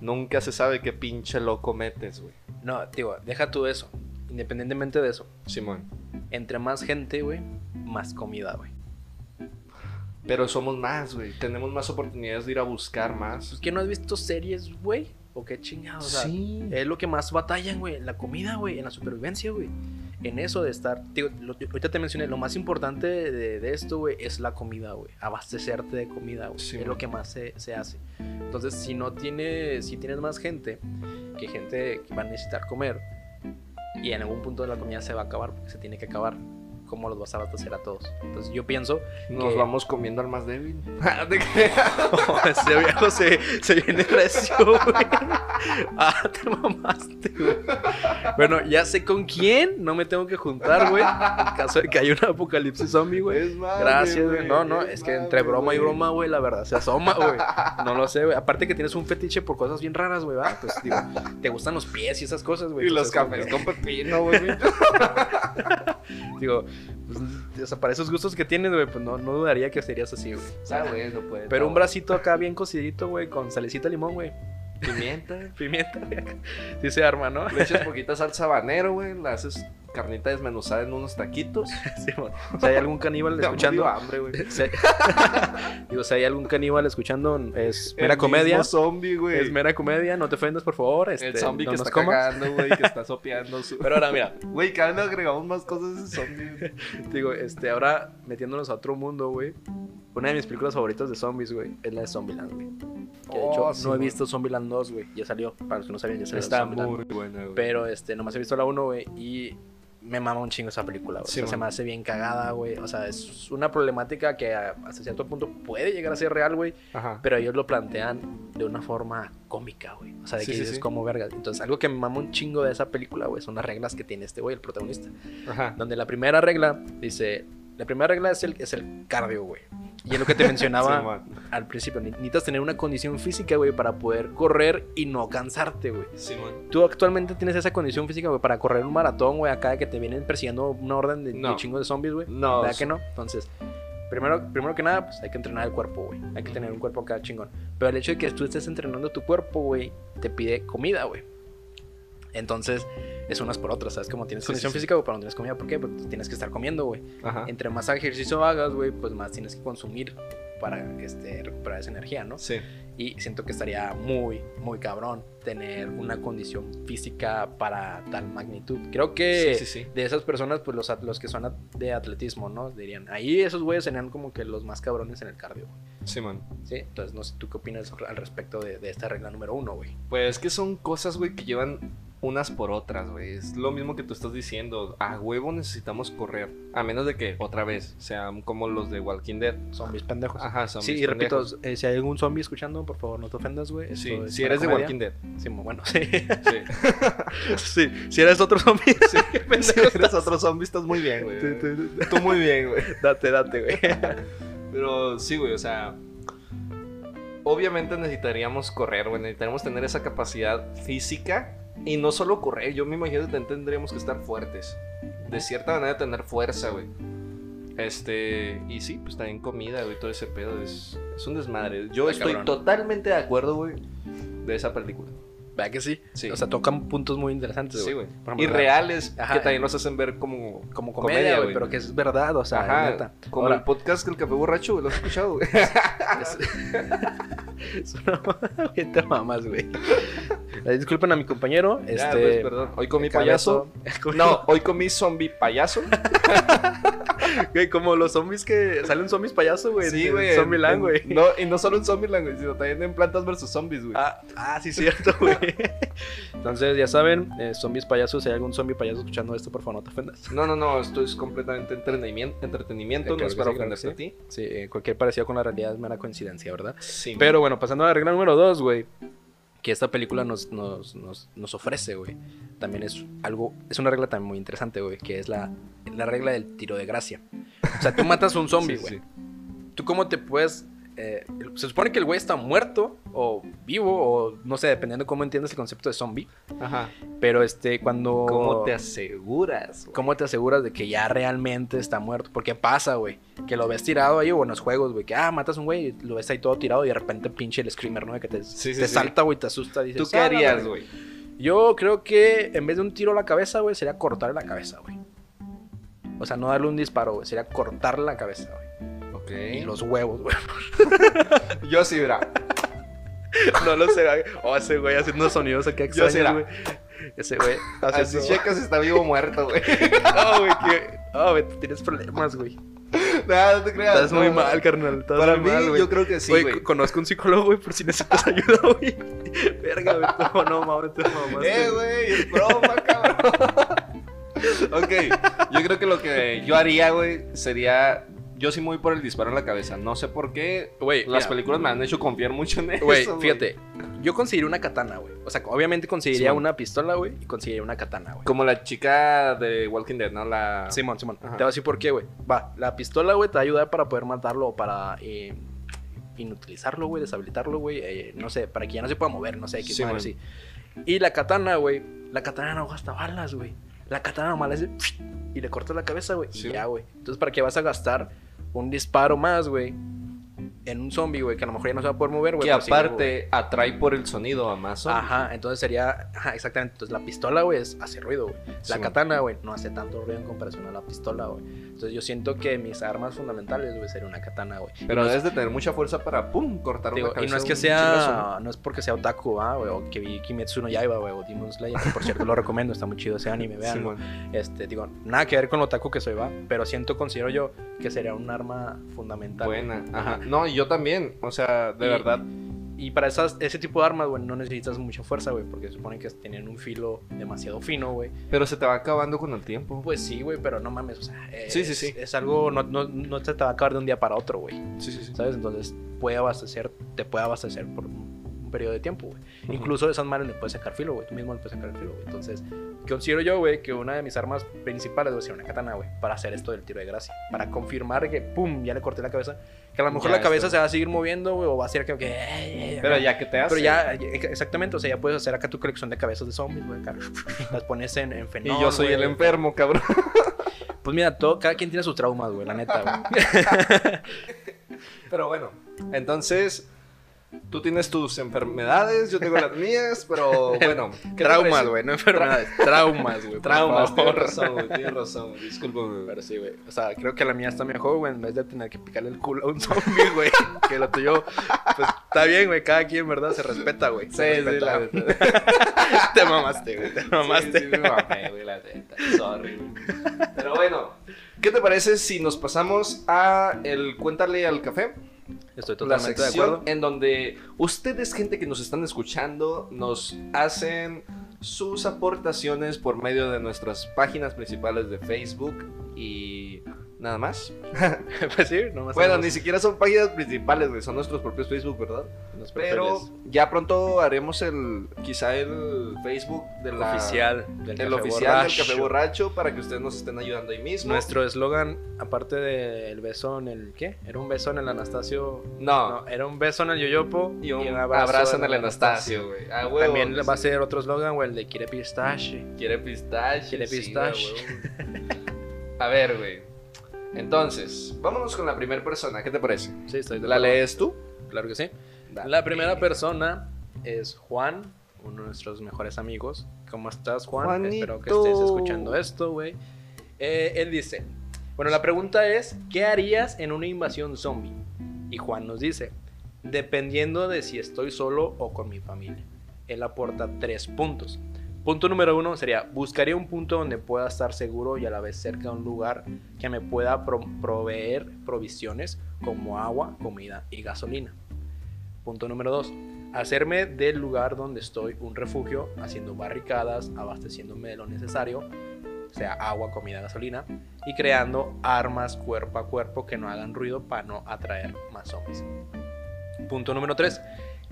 Nunca se sabe qué pinche loco metes, güey. No, digo, deja tú eso. Independientemente de eso, Simón. entre más gente, güey, más comida, güey. Pero somos más, güey. Tenemos más oportunidades de ir a buscar más. Pues que no has visto series, güey. O qué chingados. O sea, sí. Es lo que más batallan, güey. En la comida, güey. En la supervivencia, güey. En eso de estar. Digo, lo- ahorita te mencioné, lo más importante de, de esto, güey, es la comida, güey. Abastecerte de comida, güey. Sí, es lo que más se, se hace. Entonces, si no tienes. Si tienes más gente, que gente que va a necesitar comer. Y en algún punto de la comida se va a acabar, porque se tiene que acabar. ¿Cómo los vas a abastecer a todos? Entonces, yo pienso. Nos que- vamos comiendo al más débil. *laughs* ¿De qué? *laughs* Ese viejo se, se viene recio, güey. Ah, te mamaste, güey. Bueno, ya sé con quién no me tengo que juntar, güey. En caso de que haya un apocalipsis zombie, güey. Gracias, güey. No, no, es que entre broma y broma, güey, la verdad se asoma, güey. No lo sé, güey. Aparte que tienes un fetiche por cosas bien raras, güey. Pues digo, te gustan los pies y esas cosas, güey. Y los cafés con pepino, güey. *laughs* *laughs* Digo, pues, o sea, para esos gustos que tienes, güey, pues no, no dudaría que serías así, güey. O sea, Ah, güey, no puede. pero un bracito acá bien cocidito, güey, con salecita limón, güey. Pimienta. *laughs* Pimienta, güey. *laughs* Sí se arma, ¿no? Le echas poquita salsa habanero, güey. La haces carnita desmenuzada en unos taquitos. *laughs* Sí, sea, *laughs* hay algún caníbal escuchando. hambre, güey. *laughs* Si hay- Digo, si hay algún caníbal escuchando, es mera El comedia. mismo zombie, güey. Es mera comedia, no te ofendas, por favor. Este, El zombie no que nos está cagando, güey, que está sopeando su... Pero ahora, mira, Güey, cada vez le agregamos más cosas a ese zombie. digo, este, ahora metiéndonos a otro mundo, güey. Una de mis películas favoritas de zombies, güey, es la de Zombieland, güey. Que de hecho, Oh, sí, no he visto Zombieland 2, güey. Ya salió, para los que no sabían, ya salió Está muy buena, güey. Pero, este, nomás he visto la 1, güey, y me mama un chingo esa película, güey. Sí, O sea, se me hace bien cagada, güey. O sea, es una problemática que hasta cierto punto puede llegar a ser real, güey. Pero ellos lo plantean de una forma cómica, güey. O sea, de que sí, dices sí. como verga. Entonces, algo que me mama un chingo de esa película, güey, son las reglas que tiene este güey, el protagonista. Ajá. Donde la primera regla dice, la primera regla es el, es el cardio, güey. Y es lo que te *laughs* mencionaba Sí, al principio. ne- Necesitas tener una condición física, güey, para poder correr y no cansarte, güey. Simón. Tú actualmente tienes esa condición física, güey, para correr un maratón, güey, acá que te vienen persiguiendo una orden de, de No. chingo de zombies, güey. No. ¿Verdad que no? Entonces, primero, primero que nada, pues hay que entrenar el cuerpo, güey. Hay que tener un cuerpo acá chingón. Pero el hecho de que tú estés entrenando tu cuerpo, güey, te pide comida, güey. Entonces, es unas por otras, ¿sabes? Como tienes Sí, condición sí, sí. física, güey, pero no tienes comida. ¿Por qué? Pues tienes que estar comiendo, güey. Entre más ejercicio hagas, güey, pues más tienes que consumir para este, recuperar esa energía, ¿no? Sí. Y siento que estaría muy, muy cabrón tener una condición física para tal magnitud. Creo que Sí, sí, sí. de esas personas, pues los, los que son at- de atletismo, ¿no? Dirían, ahí esos güeyes serían como que los más cabrones en el cardio, güey. Simón. ¿Sí? Entonces, no sé, ¿tú qué opinas al respecto de, de esta regla número uno, güey? Pues es que son cosas, güey, que llevan unas por otras, güey. Es lo mismo que tú estás diciendo. A huevo necesitamos correr. A menos de que, otra vez, sean como los de Walking Dead. Zombies pendejos. Ajá, son sí, y repito, eh, si hay algún zombie escuchando, por favor, no te ofendas, güey. Sí, es si eres de. Walking Dead. Sí, bueno, *laughs* sí. Sí. *laughs* sí. Si eres otro zombie, *laughs* sí. si eres otro zombie, estás muy bien, güey. Tú muy bien, güey. Date, date, güey. Pero sí, güey, o sea. Obviamente necesitaríamos correr, güey. Necesitaríamos tener esa capacidad física. Y no solo correr, yo me imagino que también tendríamos que estar fuertes. De cierta manera, tener fuerza, güey. Este. Y sí, pues también comida, güey. Todo ese pedo es, es un desmadre. Yo estoy cabrón. totalmente de acuerdo, güey, de esa película. ¿Verdad que sí? Sí. O sea, tocan puntos muy interesantes, Sí, güey. Y reales, Ajá. que también los hacen ver como. Como comedia, güey, pero que es verdad, o sea, Ajá, neta. como Ahora, el podcast del café borracho, güey. ¿Lo has escuchado, güey? es... *laughs* es una *laughs* güey, te mamas, güey. Eh, Disculpen a mi compañero, Ya, este... pues, perdón. Hoy comí payaso. *laughs* No, hoy comí zombie payaso. Güey, como los zombies que... Salen zombies payaso, güey. Sí, güey. Zombieland, güey. No, y no solo en Zombieland, güey, sino también en Plantas vs Zombies, güey. Ah, ah, sí, cierto, güey. Entonces, ya saben, eh, zombies payasos, si hay algún zombie payaso escuchando esto, por favor, no te ofendas. No, no, no, esto es completamente entretenimiento, entretenimiento Eh, no es para sí, ofenderte a ti. Sí, eh, cualquier parecido con la realidad es mera coincidencia, ¿verdad? Sí. Pero bueno, pasando a la regla número dos, güey. Que esta película nos, nos, nos, nos ofrece, güey. También es algo, es una regla también muy interesante, güey. Que es la, la regla del tiro de gracia. O sea, tú matas a un *laughs* zombie, Sí, güey. sí. ¿Tú cómo te puedes... eh, se supone que el güey está muerto o vivo o no sé, dependiendo cómo entiendes el concepto de zombie. Ajá. Pero este, cuando... ¿Cómo te aseguras? ¿Cómo te aseguras de que ya realmente está muerto? Porque pasa, güey. Que lo ves tirado ahí o en los juegos, güey. Que, ah, matas a un güey y lo ves ahí todo tirado y de repente pinche el screamer, ¿no? De que te, Sí, sí, te sí. salta, güey, te asusta. Dices, ¿Tú qué "Ah, la harías, verga". güey? Yo creo que en vez de un tiro a la cabeza, güey, sería cortarle la cabeza, güey. O sea, no darle un disparo, güey. Sería cortarle la cabeza, güey. Ok. Y los huevos, güey. *laughs* Yo sí, mira. no lo sé, güey. Oh, ese güey haciendo sonidos aquí Yo sí, extraños, güey. Ese güey Así checas si está vivo o muerto, güey. *laughs* No, güey, que... Güey, tú tienes problemas, güey. Nada, no te creas. Estás muy no, mal, carnal. Estás Para muy mí, mal, yo creo que sí, Güey, güey. co- conozco un psicólogo, güey, por si necesitas ayuda, güey. Verga, güey. No, no mames, mamaste. Eh, güey, es broma, cabrón. *laughs* ok, yo creo que lo que yo haría, güey, sería. Yo sí me voy por el disparo en la cabeza. No sé por qué. Güey, Las mira. películas me han hecho confiar mucho en eso. Güey, fíjate. Yo conseguiría una katana, güey. O sea, obviamente conseguiría Simón. una pistola, güey, y conseguiría una katana, güey. Como la chica de Walking Dead, ¿no? La. Simón, Simón. Ajá. Te voy a decir por qué, güey. Va, la pistola, güey, te va a ayudar para poder matarlo o para eh, inutilizarlo, güey, deshabilitarlo, güey. eh, no sé, para que ya no se pueda mover, no sé, qué sí. Y la katana, güey. La katana no gasta balas, güey. La katana nomás le hace y le cortas la cabeza, güey. Sí. Y ya, güey. Entonces, ¿para qué vas a gastar un disparo más, güey? En un zombie, güey, que a lo mejor ya no se va a poder mover, güey. Que sí, aparte atrae por el sonido a más zombies. Ajá, entonces sería. Ajá, exactamente. Entonces la pistola, güey, es- hace ruido, güey. La Sí, katana, güey, no hace tanto ruido en comparación a la pistola, güey. Entonces yo siento que mis armas fundamentales, güey, sería una katana, güey. Y Pero no es- debes de tener mucha fuerza para, pum, cortar digo, una y cabeza no es que sea. No es porque sea otaku, ah, güey, o que vi Kimetsu no Yaiba, güey, o Demon Slayer, que por cierto lo recomiendo, está muy chido ese anime, vean. Simón. Este, digo, nada que ver con lo otaku que soy, va. Pero siento, considero yo, que sería un arma fundamental. Buena. Ajá. No, yo también. O sea, de Y- verdad. Y para esas, ese tipo de armas, güey, no necesitas mucha fuerza, güey, porque se supone que tienen un filo demasiado fino, güey. Pero se te va acabando con el tiempo. Pues sí, güey, pero no mames, o sea, es, Sí, sí, sí. es algo, no, no, no se te va a acabar de un día para otro, güey, Sí, sí, sí. ¿sabes? Entonces puede abastecer, te puede abastecer por periodo de tiempo, güey. Ujú. Incluso de esas madres le puedes sacar filo, güey, tú mismo le puedes sacar el filo, güey. Entonces, considero yo, güey, que una de mis armas principales debe ser una katana, güey, para hacer esto del tiro de gracia, para confirmar que, pum, ya le corté la cabeza, que a lo mejor Ya la cabeza se va a seguir moviendo, güey, o va a ser que, que "Ey, ey", Pero ya que te hace. Pero ya, exactamente, o sea, ya puedes hacer acá tu colección de cabezas de zombies, güey. *laughs* Las pones en, en Y yo soy el enfermo, cabrón. *laughs* Pues mira, todo, cada quien tiene sus traumas, güey, la neta, güey. *laughs* Pero bueno, entonces. Tú tienes tus enfermedades, yo tengo las mías, pero *laughs* bueno. ¿qué te Traumas, güey, no enfermedades. Traumas, güey. Traumas, tienes razón, güey, tienes razón, güey. Pero sí, güey. O sea, creo que la mía está mejor, güey, en vez de tener que picarle el culo a un zombie, güey. *laughs* Que lo tuyo, pues está bien, güey. Cada quien, ¿verdad? Se respeta, güey. Sí, sí, la neta. *laughs* Te mamaste, güey. Te mamaste. Sí, sí, me mamé, güey, la neta. Sorry, güey. Pero bueno, ¿qué te parece si nos pasamos a el Cuéntale al café? Estoy la totalmente de acuerdo. en donde ustedes, gente que nos están escuchando, nos hacen sus aportaciones por medio de nuestras páginas principales de Facebook y nada más. *laughs* pues sí, nomás. Bueno, tenemos ni siquiera son páginas principales, güey, son nuestros propios Facebook, ¿verdad? los Pero ya pronto haremos el, quizá el Facebook de la, oficial del el Café oficial del Borracho. Café Borracho para que ustedes nos estén ayudando ahí mismo. Nuestro eslogan, aparte del beso en el. ¿Qué? Era un beso en el Anastasio. No, No, era un beso en el Yoyopo y un abrazo, en el Anastasio, güey. A huevo, También va a ser otro eslogan, güey, el de quiere pistache. Quiere pistache. Quiere pistache. A ver, güey. Entonces, vámonos con la primera persona. ¿Qué te parece? Sí, estoy de ¿La acuerdo. lees tú? Claro que sí. Dale. La primera persona es Juan, uno de nuestros mejores amigos. ¿Cómo estás, Juan? Espero que Juanito. estés escuchando esto, güey. Eh, él dice, bueno, la pregunta es, ¿qué harías en una invasión zombie? Y Juan nos dice, dependiendo de si estoy solo o con mi familia. Él aporta tres puntos. Punto número uno sería, buscaría un punto donde pueda estar seguro y a la vez cerca de un lugar que me pueda pro- proveer provisiones como agua, comida y gasolina. Punto número dos, hacerme del lugar donde estoy un refugio, haciendo barricadas, abasteciéndome de lo necesario, sea, agua, comida, gasolina, y creando armas cuerpo a cuerpo que no hagan ruido para no atraer más zombies. Punto número 3.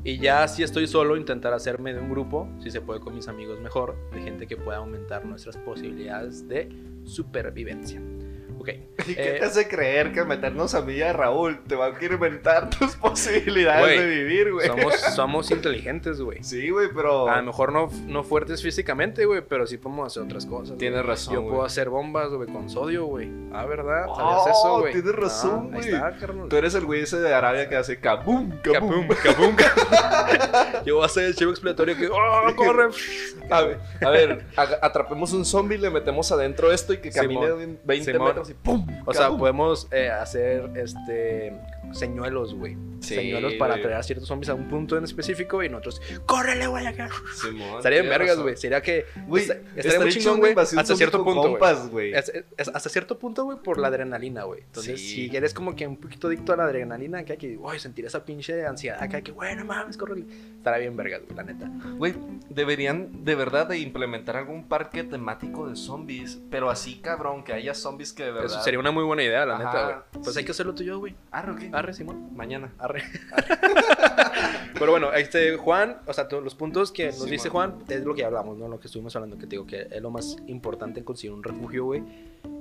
Y ya si estoy solo, intentar hacerme de un grupo, si se puede con mis amigos mejor, de gente que pueda aumentar nuestras posibilidades de supervivencia. Ok. *laughs* ¿Y qué eh, te hace creer que meternos a mí y a Raúl te va a inventar *laughs* tus posibilidades Güey, de vivir, güey? somos, *laughs* somos inteligentes, güey. Sí, güey, pero... A lo mejor no, no fuertes físicamente, güey, pero sí podemos hacer otras cosas. güey. Tienes razón, Yo güey. puedo hacer bombas, güey, con sodio, güey. Ah, ¿verdad? Oh, ¿Sabías eso, güey? tienes razón, Ah, güey. Está, carnal. Tú eres el güey ese de Arabia que hace kabum, kabum. Kabum. Yo voy a hacer el chivo expiatorio que. ¡Oh, corre! A ver, a ver, atrapemos un zombie, le metemos adentro esto y que camine Simón, 20 Simón. metros y ¡pum! O sea, podemos eh, hacer este señuelos, güey. Sí, señuelos para güey. atraer a ciertos zombies a un punto en específico y nosotros, ¡córrele, güey, acá! Simón, Estaría tienes vergas, güey. Sería que. Güey, esta- estaría muy chingón, güey. Hasta cierto punto, güey. compas, güey. Es- es- hasta cierto punto, güey, por la adrenalina, güey. Entonces, Sí. si eres como que un poquito adicto a la adrenalina, acá que, uy, sentir esa pinche ansiedad, acá que, bueno, mames, córrele. Estará bien vergas, güey, la neta. Güey, deberían de verdad de implementar algún parque temático de zombies, pero así cabrón, que haya zombies que de verdad... Eso sería una muy buena idea, la Ajá, neta, güey. Pues sí. hay que hacerlo tú y yo, güey. Arre, ¿qué? Arre, Simón. Mañana. Arre. *laughs* Pero bueno, este Juan, o sea, todos los puntos que nos dice. Juan es lo que hablamos, ¿no? Lo que estuvimos hablando, que te digo que es lo más importante en conseguir un refugio, güey,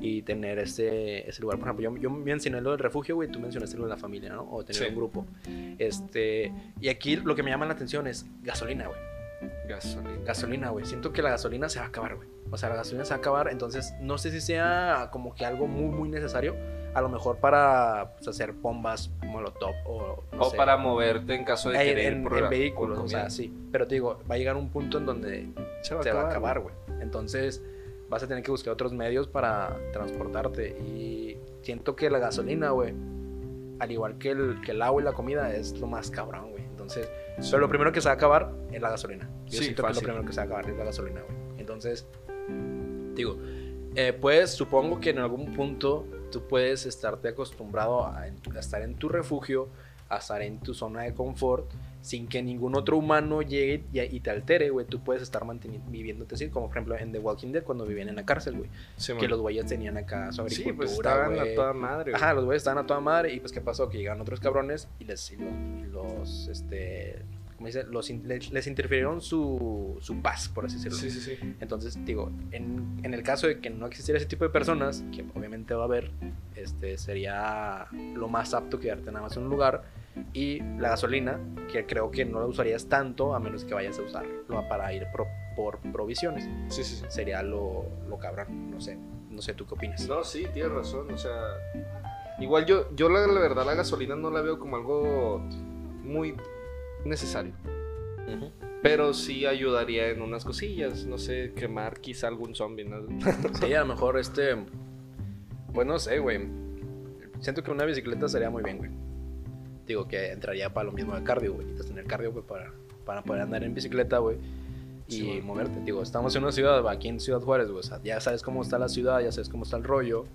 y tener ese, ese lugar. Por ejemplo, yo, yo mencioné lo del refugio, güey, tú mencionaste lo de la familia, ¿no? O tener Sí. un grupo. Este, y aquí lo que me llama la atención es gasolina, güey. Gasolina. Gasolina, güey. Siento que la gasolina se va a acabar, güey. O sea, la gasolina se va a acabar, entonces no sé si sea como que algo muy, muy necesario. A lo mejor para pues, hacer bombas molotov o no o sé. para moverte en caso de en, querer en- en vehículos, o sea, sí. Pero te digo, va a llegar un punto en donde Se va a va acabar, güey. Entonces vas a tener que buscar otros medios para transportarte. Y siento que la gasolina, güey, al igual que el, que el agua y la comida, es lo más cabrón, güey. Entonces, pero lo primero que se va a acabar es la gasolina. Yo Sí, siento que fácil. lo primero que se va a acabar es la gasolina, güey. Entonces, digo, eh, pues supongo que en algún punto tú puedes estarte acostumbrado a, a estar en tu refugio, a estar en tu zona de confort, sin que ningún otro humano llegue y, y te altere, güey. Tú puedes estar viviéndote así, como por ejemplo en The Walking Dead cuando vivían en la cárcel, güey. Sí, que los güeyes tenían acá su Sí, agricultura, pues estaban a toda madre. güey. Ajá, los güeyes estaban a toda madre y pues qué pasó, que llegaron otros cabrones y les y los, este, ¿cómo dice? Los, les, les interfirieron su, su paz, por así decirlo. Sí, sí, sí. Entonces, digo, en, en el caso de que no existiera ese tipo de personas, que obviamente va a haber, este, sería lo más apto quedarte nada más en un lugar. Y la gasolina, que creo que no la usarías tanto a menos que vayas a usarlo para ir pro- por provisiones. Sí, sí, sí. Sería lo, lo cabrón, no sé. No sé, ¿tú qué opinas? No, sí, tienes razón. O sea, igual yo, yo la, la verdad la gasolina no la veo como algo muy necesario. Pero sí ayudaría en unas cosillas. No sé, quemar quizá algún zombie. ¿no? *laughs* Sí, a lo mejor este. Pues no sé, güey. Siento que una bicicleta sería muy bien, güey. Digo que entraría para lo mismo de cardio, güey. Necesitas tener cardio, güey, para, para poder andar en bicicleta, güey. Y Sí, moverte. Digo, estamos en una ciudad, aquí en Ciudad Juárez, güey. O sea, ya sabes cómo está la ciudad, ya sabes cómo está el rollo.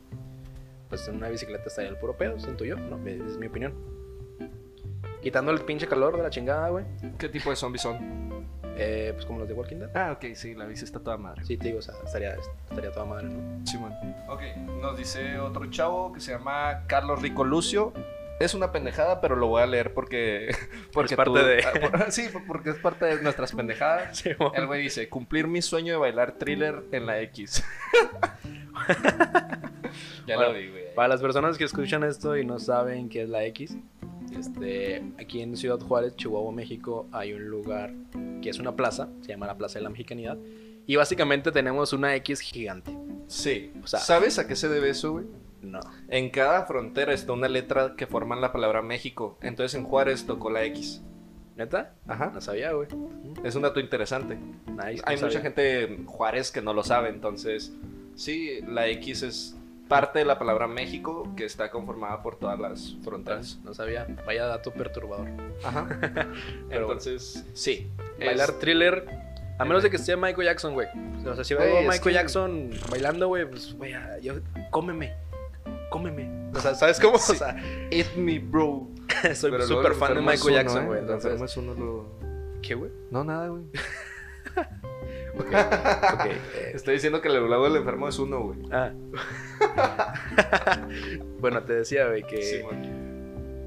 Pues en una bicicleta estaría el puro pedo, siento yo, ¿no? Es mi opinión. Quitando el pinche calor de la chingada, güey. ¿Qué tipo de zombies son? Eh, pues como los de Walking Dead. Ah, ok, sí, la bici está toda madre. Sí, te digo, o sea, estaría, estaría toda madre, ¿no? Simón. Ok, nos dice otro chavo que se llama Carlos Rico Lucio. Es una pendejada, pero lo voy a leer porque. *laughs* porque parte de- ah, *laughs* por- sí, porque es parte de nuestras *laughs* pendejadas. Sí, El güey dice: cumplir mi sueño de bailar thriller en la X. ya Bueno, lo vi, güey. Para las personas que escuchan esto y no saben qué es la X, este, aquí en Ciudad Juárez, Chihuahua, México, hay un lugar que es una plaza, se llama la Plaza de la Mexicanidad, y básicamente tenemos una X gigante. Sí. o sea- ¿Sabes a qué se debe eso, güey? No. En cada frontera está una letra que forman la palabra México. Entonces en Juárez tocó la X. ¿Neta? Ajá. No sabía, güey. Es un dato interesante. Nice, Hay no mucha gente en Juárez que no lo sabe, entonces sí, la X es parte de la palabra México que está conformada por todas las fronteras. No sabía. Vaya dato perturbador. Ajá. *laughs* Entonces, sí. es- Bailar thriller, a menos de que sea Michael Jackson, güey. O sea, si veo Michael que- Jackson bailando, güey, pues, güey, yo, cómeme. Cómeme. O sea, ¿sabes cómo? Sí. O sea, Eat me, bro. *laughs* soy súper fan de Michael Jackson, ¿eh? güey. Entonces, enfermo es uno lo- ¿qué, güey? No, nada, güey. *laughs* Ok, ok. *laughs* eh, Estoy diciendo que el lado del enfermo es uno, güey. Ah. bueno, te decía, güey, que. Sí,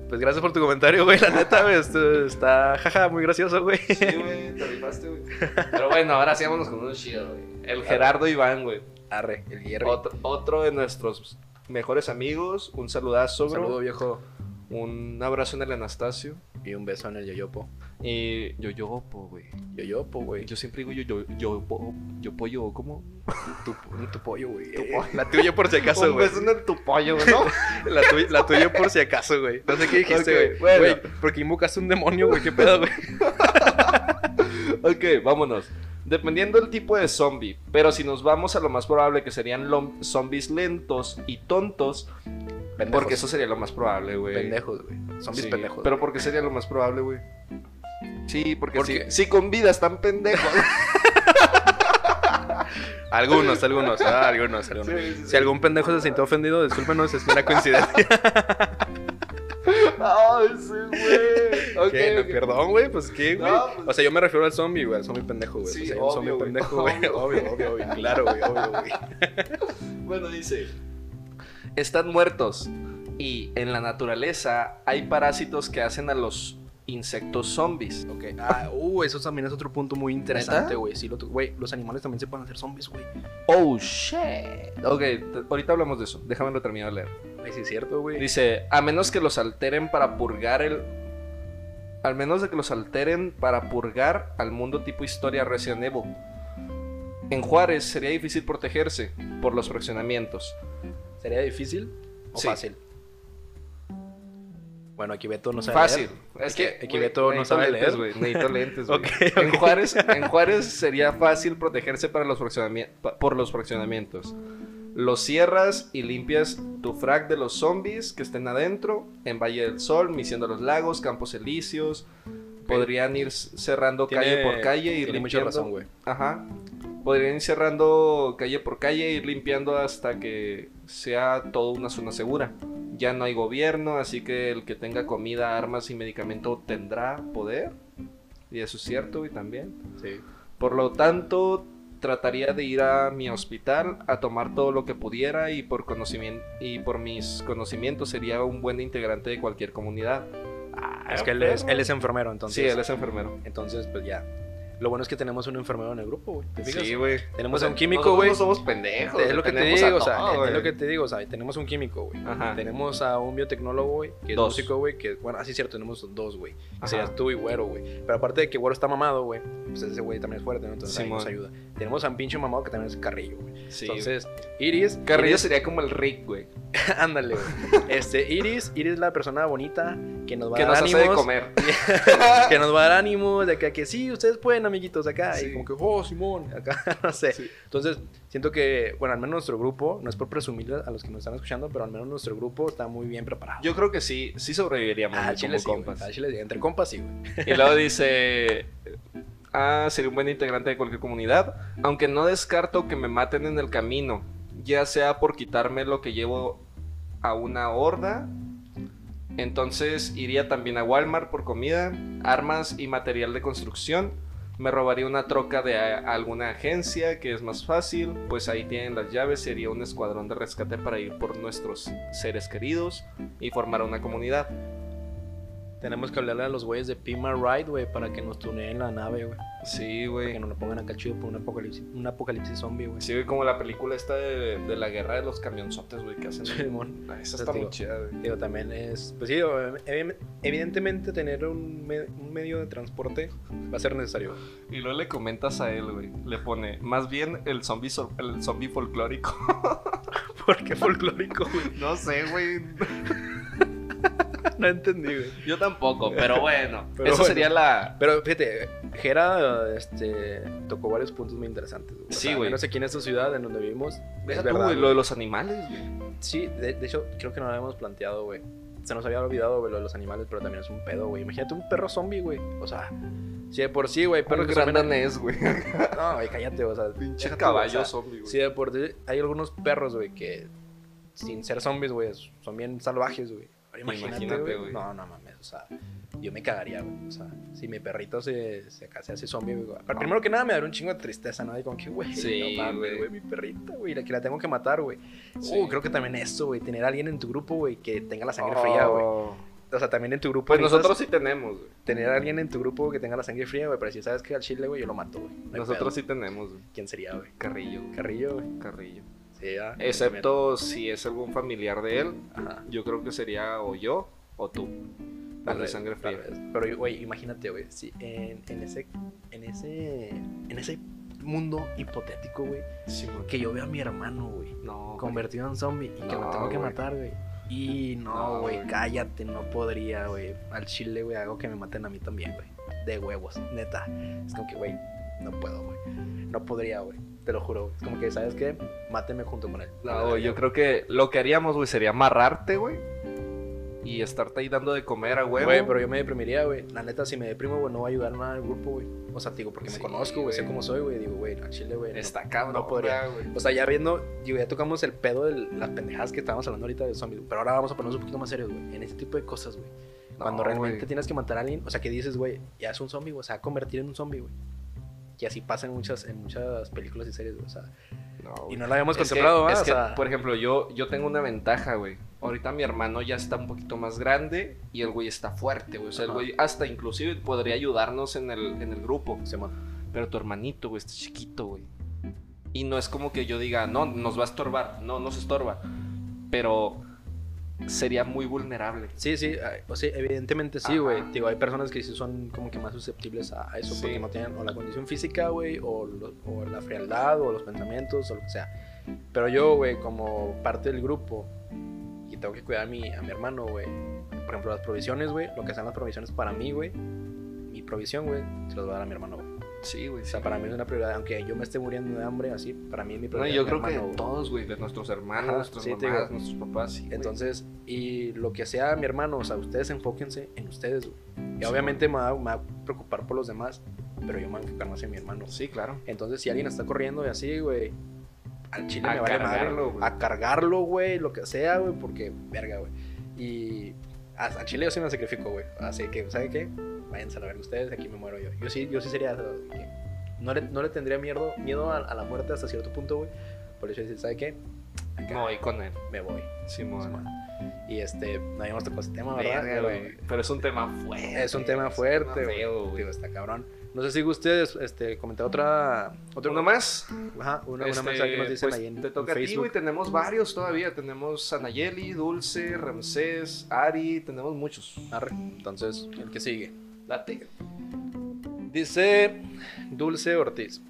pues gracias por tu comentario, güey. La neta, güey. Esto está, jaja, muy gracioso, güey. Sí, güey, te rifaste, güey. Pero bueno, ahora sí vámonos con uno chido, güey. El Gerardo Iván, güey. Arre, el hierro. Otro, otro de nuestros mejores amigos. Un saludazo, Un saludo, viejo. Un abrazo en el Anastasio. Y un beso en el yoyopo. Y yo yopo, güey. Yoyopo, güey. Yo siempre digo yo yo yo yo pollo, ¿cómo? Tu, tu pollo, güey. Tu. La tuya por si acaso, Un güey. beso en el tu pollo, ¿no? *laughs* La, la tuya por si acaso, güey. No sé qué dijiste, güey. bueno. Güey, porque invocaste un demonio, güey. ¿Qué pedo, güey? *laughs* ok, vámonos. Dependiendo del tipo de zombie, pero si nos vamos a lo más probable que serían zombies lentos y tontos, Pendejos. porque eso sería lo más probable, güey. Pendejos, güey. Zombies Sí, pendejos. Pero porque sería lo más probable, güey. Sí, porque Porque- si, si con vida están pendejos. *laughs* Algunos, algunos, ah, algunos, algunos. Sí, sí, sí. Si algún pendejo se sintió ofendido, discúlpenos, es una coincidencia. *laughs* Ay, sí, güey. *laughs* Ok, ¿Qué? No, ok. Perdón, güey, pues qué, güey. No, pues- O sea, yo me refiero al zombie, güey, al zombie pendejo, güey. Sí, o sea, obvio, zombie güey, pendejo, güey. obvio. *laughs* Obvio, obvio, obvio. Claro, güey, obvio, güey. *laughs* Bueno, dice. Están muertos. Y en la naturaleza hay parásitos que hacen a los insectos zombies. Ok. Ah, uh, eso también es otro punto muy interesante, güey. Sí, lo tu- güey, los animales también se pueden hacer zombies, güey. Oh, shit. Ok, ahorita hablamos de eso. Déjame terminar de leer. Güey, sí es cierto, güey. Dice, a menos que los alteren para purgar el... Al menos de que los alteren para purgar al mundo tipo historia Resident Evil. En Juárez sería difícil protegerse por los fraccionamientos. ¿Sería difícil o Sí. fácil? Bueno, aquí Beto no sabe Fácil. leer. Es que Aquí Beto no sabe lentes, leer. güey. Necesito lentes, *laughs* güey. En. Juárez, en Juárez sería fácil protegerse para los por los fraccionamientos. Los cierras y limpias tu frac de los zombies que estén adentro. En Valle del Sol, Misión de los Lagos, Campos Elíseos. Podrían ir cerrando Tiene- calle por calle y tiene mucha limpiando. razón, güey. Ajá. Podrían ir cerrando calle por calle e ir limpiando hasta que sea todo una zona segura. Ya no hay gobierno, así que el que tenga comida, armas y medicamento tendrá poder. Y eso es cierto, y también. Sí. Por lo tanto, trataría de ir a mi hospital a tomar todo lo que pudiera y por conocimiento y por mis conocimientos sería un buen integrante de cualquier comunidad. Ah, Es que él es, él es enfermero, entonces. Sí, él es enfermero. Entonces, pues ya. Lo bueno es que tenemos un enfermero en el grupo, güey. ¿Te fijas? Sí, güey. Tenemos O sea, a un químico, nosotros güey. No somos pendejos. Es lo que te digo, o sea, es lo que te digo, o sea, tenemos un químico, güey. Tenemos a un biotecnólogo, güey, que es Dos. músico, güey, que, bueno, así es cierto, tenemos dos, güey. Serías tú y Güero, güey. Pero aparte de que Güero está mamado, güey, pues ese güey también es fuerte, ¿no? Entonces ahí Simón. nos ayuda. Tenemos a un pinche mamado que también es Carrillo, güey. Sí. Entonces, Iris. Carrillo Iris- sería como el Rick, güey. *laughs* Ándale, güey. Este, Iris, Iris es la persona bonita que nos va Que a nos dar hace ánimos. de comer. *laughs* que nos va a dar *laughs* ánimos de que, que sí, ustedes pueden, amiguitos, acá. Sí. Y como que, oh, Simón, *laughs* acá, no sé. Sí. Entonces, siento que, bueno, al menos nuestro grupo, no es por presumir a los que nos están escuchando, pero al menos nuestro grupo está muy bien preparado. Yo creo que sí, sí sobreviviríamos Ah, como sí, compas. Chile sí. Entre compas sí, güey. Y luego dice, ah, sería un buen integrante de cualquier comunidad, aunque no descarto que me maten en el camino, ya sea por quitarme lo que llevo a una horda. Entonces iría también a Walmart por comida, armas y material de construcción. Me robaría una troca de a- alguna agencia que es más fácil, pues ahí tienen las llaves. Sería un escuadrón de rescate para ir por nuestros seres queridos y formar una comunidad. Tenemos que hablarle a los güeyes de Pima Ride, güey, para que nos tuneen la nave, güey. Sí, güey. que nos lo pongan acá chido por un apocalipsis, un apocalipsis zombie, güey. Sí, güey, como la película esta de, de la guerra de los camionzotes, güey, que hacen. Simón. Ah, Esa está te muy digo. chida, güey. Digo, también es. Pues sí, evi- evidentemente tener un, me- un medio de transporte va a ser necesario. Y luego le comentas a él, güey. Le pone, más bien el zombie, so- el zombie folclórico. *laughs* ¿Por qué folclórico, güey? no sé, güey. *laughs* No entendí, güey. Yo tampoco, pero *laughs* bueno. Pero bueno. sería la. Pero fíjate, Jera este, tocó varios puntos muy interesantes. güey. O Sí, sea, güey. No sé quién en esta ciudad en donde vivimos. Deja es tú, verdad. güey, lo de los animales, güey. Sí, de, de hecho, creo que no lo habíamos planteado, güey. Se nos había olvidado, güey, lo de los animales, pero también es un pedo, güey. Imagínate un perro zombie, güey. O sea, si de por sí, güey, perros Un que gran son bien- danés, güey. *laughs* No, güey, cállate, o sea, Pinche caballo o zombie, güey. Si de por sí hay algunos perros, güey, que sin ser zombies, güey, son bien salvajes, güey. Ahora Imagínate, Imagínate, güey. No, no mames, o sea, yo me cagaría, güey. O sea, si mi perrito se, se, se hace zombie, güey. Pero primero que nada me daría un chingo de tristeza, ¿no? Y como que, güey, Sí, no mames, güey. mi perrita, güey, la que la tengo que matar, güey. Sí. Uh, creo que también esto, güey, tener a alguien en tu grupo, güey, que tenga la sangre fría, güey. Oh. O sea, también en tu grupo. Pues nosotros sí tenemos, güey. Tener a alguien en tu grupo que tenga la sangre fría, güey, pero si sabes que al chile, güey, yo lo mato, güey. No Nosotros pedo. sí tenemos, güey. ¿Quién sería, güey? Carrillo, güey. Carrillo, güey. Carrillo. Sí, ya. Excepto si es algún familiar de él, Ajá. yo creo que sería o yo o tú. Tal vez, sangre fría. Pero, güey, imagínate, güey, si en, en ese, en ese, en ese mundo hipotético, güey, Sí, que yo veo a mi hermano, güey, No, convertido en zombie y que lo tengo que matar, güey. Y no, güey. cállate, no podría, güey. Al chile, güey, hago que me maten a mí también, güey. De huevos, neta. Es como que, güey, no puedo, güey. No podría, güey. Te lo juro. Es como que, ¿sabes qué? Mátenme junto con él. No, yo creo que lo que haríamos, güey, sería amarrarte, güey. Y estarte ahí dando de comer a huevo. Güey, pero yo me deprimiría, güey. La neta, si me deprimo, güey, no va a ayudar nada al grupo, güey. O sea, digo, porque me Sí, conozco, güey, sé cómo soy, güey. Digo, güey, al chile, güey. no- Está cabrón, no podría. güey. O sea, ya viendo, digo, ya tocamos el pedo de las pendejadas que estábamos hablando ahorita de zombies, pero ahora vamos a ponernos un poquito más serios, güey. En ese tipo de cosas, güey. Cuando No, realmente tienes que matar a alguien, o sea, que dices, güey, ya es un zombie, güey, o sea, convertir en un zombie, güey. Y así pasa en muchas, en muchas películas y series, güey. O sea, No, y no lo habíamos Es contemplado, es O que, sea, por ejemplo, yo, yo tengo una ventaja, güey. Ahorita mi hermano ya está un poquito más grande y el güey está fuerte, güey. O sea, el güey hasta inclusive podría ayudarnos en el, en el grupo. Pero tu hermanito, güey, está chiquito, güey. Y no es como que yo diga, no, nos va a estorbar. No, no se estorba. Pero sería muy vulnerable. Sí, sí, ah, o sea, evidentemente sí, güey. Digo, hay personas que sí son como que más susceptibles a eso Sí. porque no tienen o la condición física, güey, o, lo- o la frialdad, o los pensamientos, o lo que sea. Pero yo, güey, como parte del grupo, y tengo que cuidar a mi, a mi hermano, güey. Por ejemplo, las provisiones, güey, lo que sean las provisiones para mí, güey. Mi provisión, güey, se los voy a dar a mi hermano, güey. Sí, güey. O sea, para mí es una prioridad, aunque yo me esté muriendo de hambre, así, para mí es mi No, prioridad. yo mi creo que hermano, de güey. todos, güey, de nuestros hermanos, Ajá, nuestras sí, mamás, digo. nuestros papás. sí. Entonces, y lo que sea mi hermano, o sea, ustedes enfóquense en ustedes, güey. Y Sí, obviamente me va, me va a preocupar por los demás, pero yo me voy a enfocar más en mi hermano. Sí, claro. Entonces, si alguien está corriendo y así, güey, al chile A me vale madre, cargarlo, güey. A cargarlo, güey, lo que sea, güey, porque, verga, güey. Y a- al chile yo sí me sacrifico, güey. Así que, ¿sabe qué? Váyanse a verga ustedes, aquí me muero yo. Yo sí, yo sí sería... No le, no le tendría miedo, miedo a, a la muerte hasta cierto punto, güey. Por eso, ¿sabe qué? Acá Me voy con él. me voy. Simón. Simón. Y este, no habíamos tocado ese tema, ¿verdad? Verga, Pero. Pero es un tema fuerte. es un tema fuerte, güey. está cabrón. No sé si ustedes este, comentar otra. otra ¿Uno más? Ajá, una, una Este, más que nos dicen pues, ahí en, Te en toca a ti, güey. Tenemos varios todavía. Tenemos a Nayeli, Dulce, Ramsés, Ari. Tenemos muchos. Arre. Entonces, el que sigue. Date. Dice Dulce Ortiz.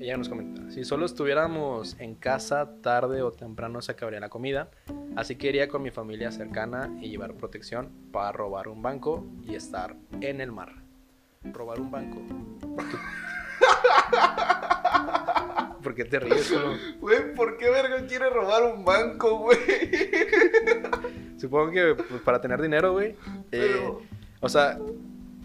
Ella nos comenta, si solo estuviéramos en casa tarde o temprano se acabaría la comida, así que iría con mi familia cercana y llevar protección para robar un banco y estar en el mar. Robar un banco. *laughs* ¿Por qué te ríes? *laughs* güey? Güey, ¿por qué verga quiere robar un banco, güey? Supongo que pues, para tener dinero, güey. eh, Pero o sea,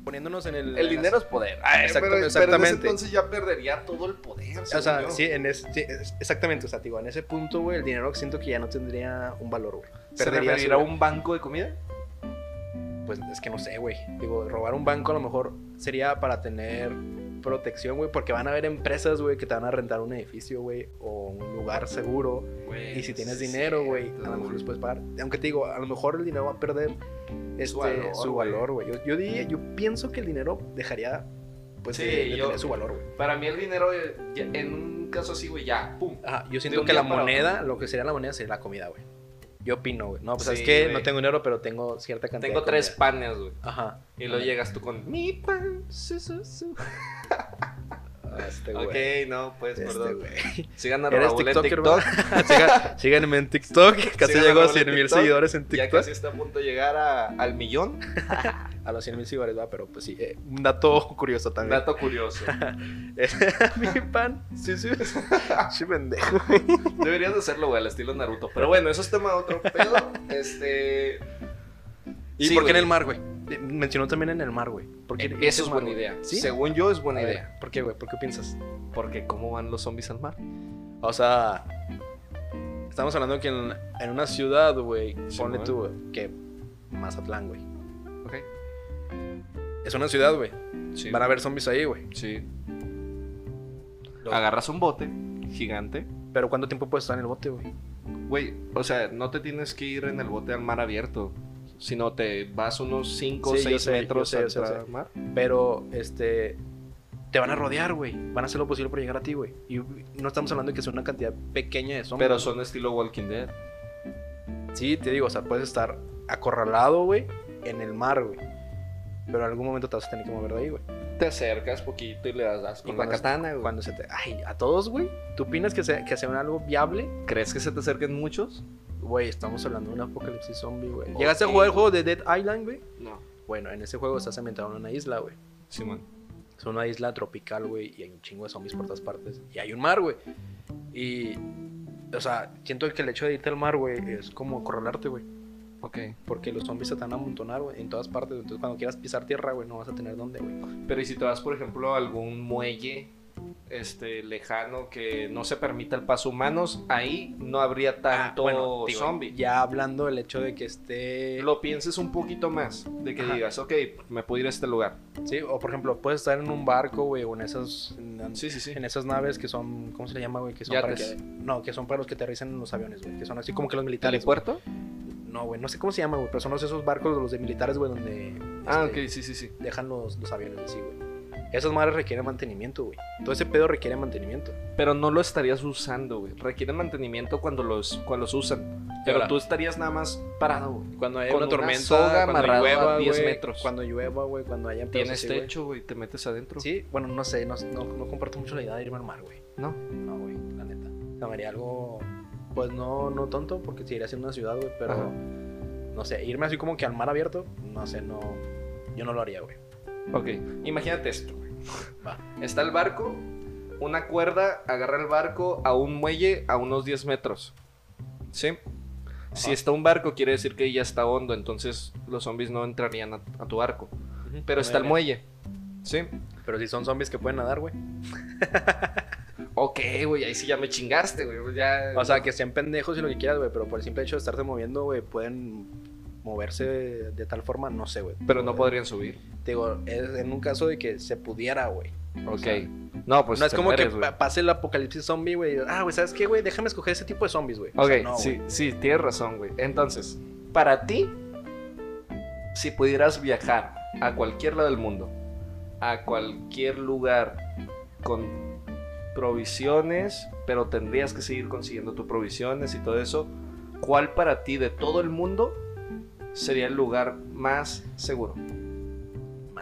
poniéndonos en el... el dinero es poder. Ay, Exacto- pero- pero en ese exactamente. entonces ya perdería todo el poder. O sea, yo. sí, en ese, sí, exactamente, o sea, digo, en ese punto, güey, el dinero siento que ya no tendría un valor, güey. ¿Se referirá a un banco de comida? Pues es que no sé, güey. Digo, robar un banco a lo mejor sería para tener protección, güey, porque van a haber empresas, güey, que te van a rentar un edificio, güey, o un lugar seguro. Y si tienes dinero, güey, a lo mejor les puedes pagar. Aunque te digo, a lo mejor el dinero va a perder este, su valor, güey. Yo, yo diría, yo pienso que el dinero dejaría, pues, Sí, de, de yo- tener su valor, güey. Para mí el dinero, eh, en un caso así, güey, ya, pum. Ajá, yo siento que la moneda, lo que sería la moneda sería la comida, güey. Yo opino, güey. No, pues Sí, es que no tengo dinero, pero tengo cierta cantidad Tengo de tres panes, güey. Ajá. Y luego llegas tú con mi pan. su, su, su". *laughs* Ah, Este, güey. Ok, no, pues, Este, perdón. güey. Sigan a ¿Eres Raúl en TikTok. *laughs* Síganme en TikTok. Casi Sigan a llegó a Raúl en 100 mil TikTok. seguidores en Ya TikTok. casi está a punto de llegar a- al millón. *laughs* A los 100 mil seguidores, va, pero pues sí. eh, un dato curioso también. Dato curioso. *laughs* Mi pan. Sí, sí. Sí, pendejo. Deberías de hacerlo, güey, al estilo Naruto. Pero bueno, eso es tema de otro pedo. Este. ¿Y Sí, por qué en el mar, güey? Eh, Mencionó también en el mar, güey. ¿Por qué Eso es mar, buena idea. ¿Sí? Según yo, es buena A ver, idea. ¿Por qué, güey? ¿Por qué piensas? Porque, ¿cómo van los zombies al mar? O sea, estamos hablando que en, en una ciudad, güey, Sí, ponle tú, güey, que Mazatlán, güey. Ok. Es una ciudad, güey. Sí. Van a haber zombies ahí, güey. Sí. Los- Agarras un bote gigante. Pero ¿cuánto tiempo puedes estar en el bote, güey? Güey, o sea, no te tienes que ir en el bote al mar abierto. Sino te vas unos 5 o Sí, yo 6 sé, metros yo sé, yo sé, al yo sé. mar. Pero, este. Te van a rodear, güey. Van a hacer lo posible por llegar a ti, güey. Y no estamos hablando de que sea una cantidad pequeña de zombies. Pero son estilo Walking Dead. Sí, te digo, o sea, puedes estar acorralado, güey, en el mar, güey. Pero en algún momento te vas a tener que mover de ahí, güey. Te acercas poquito y le das con la cuando- katana, güey. Cuando se te. Ay, a todos, güey. ¿Tú opinas que sea, que sea algo viable? ¿Crees que se te acerquen muchos? Güey, estamos hablando de un apocalipsis zombie, güey. ¿Llegaste a jugar el juego de Dead Island, güey? No. Bueno, en ese juego estás ambientado en una isla, güey. Simón. Es una isla tropical, güey, y hay un chingo de zombies por todas partes. Y hay un mar, güey. Y. O sea, siento que el hecho de irte al mar, güey, es como corralarte, güey. Ok. Porque los zombies se te van a amontonar, güey, en todas partes. Entonces, cuando quieras pisar tierra, güey, no vas a tener dónde, güey. Pero ¿y si te vas, por ejemplo, a algún muelle este lejano que no se permita el paso humanos, ahí no habría tanto Ah, bueno, digo, zombie. Ya hablando del hecho de que esté. Lo pienses un poquito más, de que Ajá. digas, ok, me puedo ir a este lugar. Sí, o por ejemplo, puedes estar en un barco, güey, o en esas. En, Sí, sí, sí. en esas naves que son. ¿Cómo se le llama, güey? Que son Yates. para que. No, que son para los que aterrizan en los aviones, güey. Que son así como que los militares. ¿Telepuerto? güey. No, güey, no sé cómo se llama, güey, pero son los, esos barcos, los de militares, güey, donde. Ah, este, ok, sí, sí, sí. Dejan los, los aviones así, güey. Esas madres requieren mantenimiento, güey. Todo ese pedo requiere mantenimiento. Pero no lo estarías usando, güey. Requieren mantenimiento cuando los, cuando los usan. Pero Ahora- tú estarías nada más parado, güey. Cuando hay Con una una tormenta, soga cuando amarrada a llueva, 10 güey, metros. Cuando llueva, güey, cuando haya Tienes así, güey. techo, güey. Te metes adentro. Sí, bueno, no sé, no, no, no comparto mucho la idea de irme al mar, güey. ¿No? No, güey, la neta. O sea, me haría algo, pues no, no tonto, porque seguiría siendo una ciudad, güey, pero Ajá. no sé, irme así como que al mar abierto, no sé, no, yo no lo haría, güey. Ok. Imagínate esto. Va. Está el barco. Una cuerda agarra el barco a un muelle a unos 10 metros. ¿Sí? Si está un barco, quiere decir que ya está hondo. Entonces los zombies no entrarían a, a tu barco. Pero está el muelle. ¿Sí? Pero si son zombies que pueden nadar, güey. *laughs* Ok, güey, ahí sí ya me chingaste, güey. Ya... O sea, que sean pendejos y lo que quieras, güey, pero por el simple hecho de estarse moviendo, güey, pueden moverse de tal forma, no sé, güey. Pero no podrían subir. Digo, es en un caso de que se pudiera, güey. O Ok. sea, no, pues no es como mueres, que pase el apocalipsis zombie, güey. Ah, güey, ¿sabes qué, güey? Déjame escoger ese tipo de zombies, güey. O Ok, sea, no, sí, sí, tienes razón, güey. Entonces, para ti, si pudieras viajar a cualquier lado del mundo, a cualquier lugar con provisiones, pero tendrías que seguir consiguiendo tus provisiones y todo eso, ¿cuál para ti de todo el mundo sería el lugar más seguro?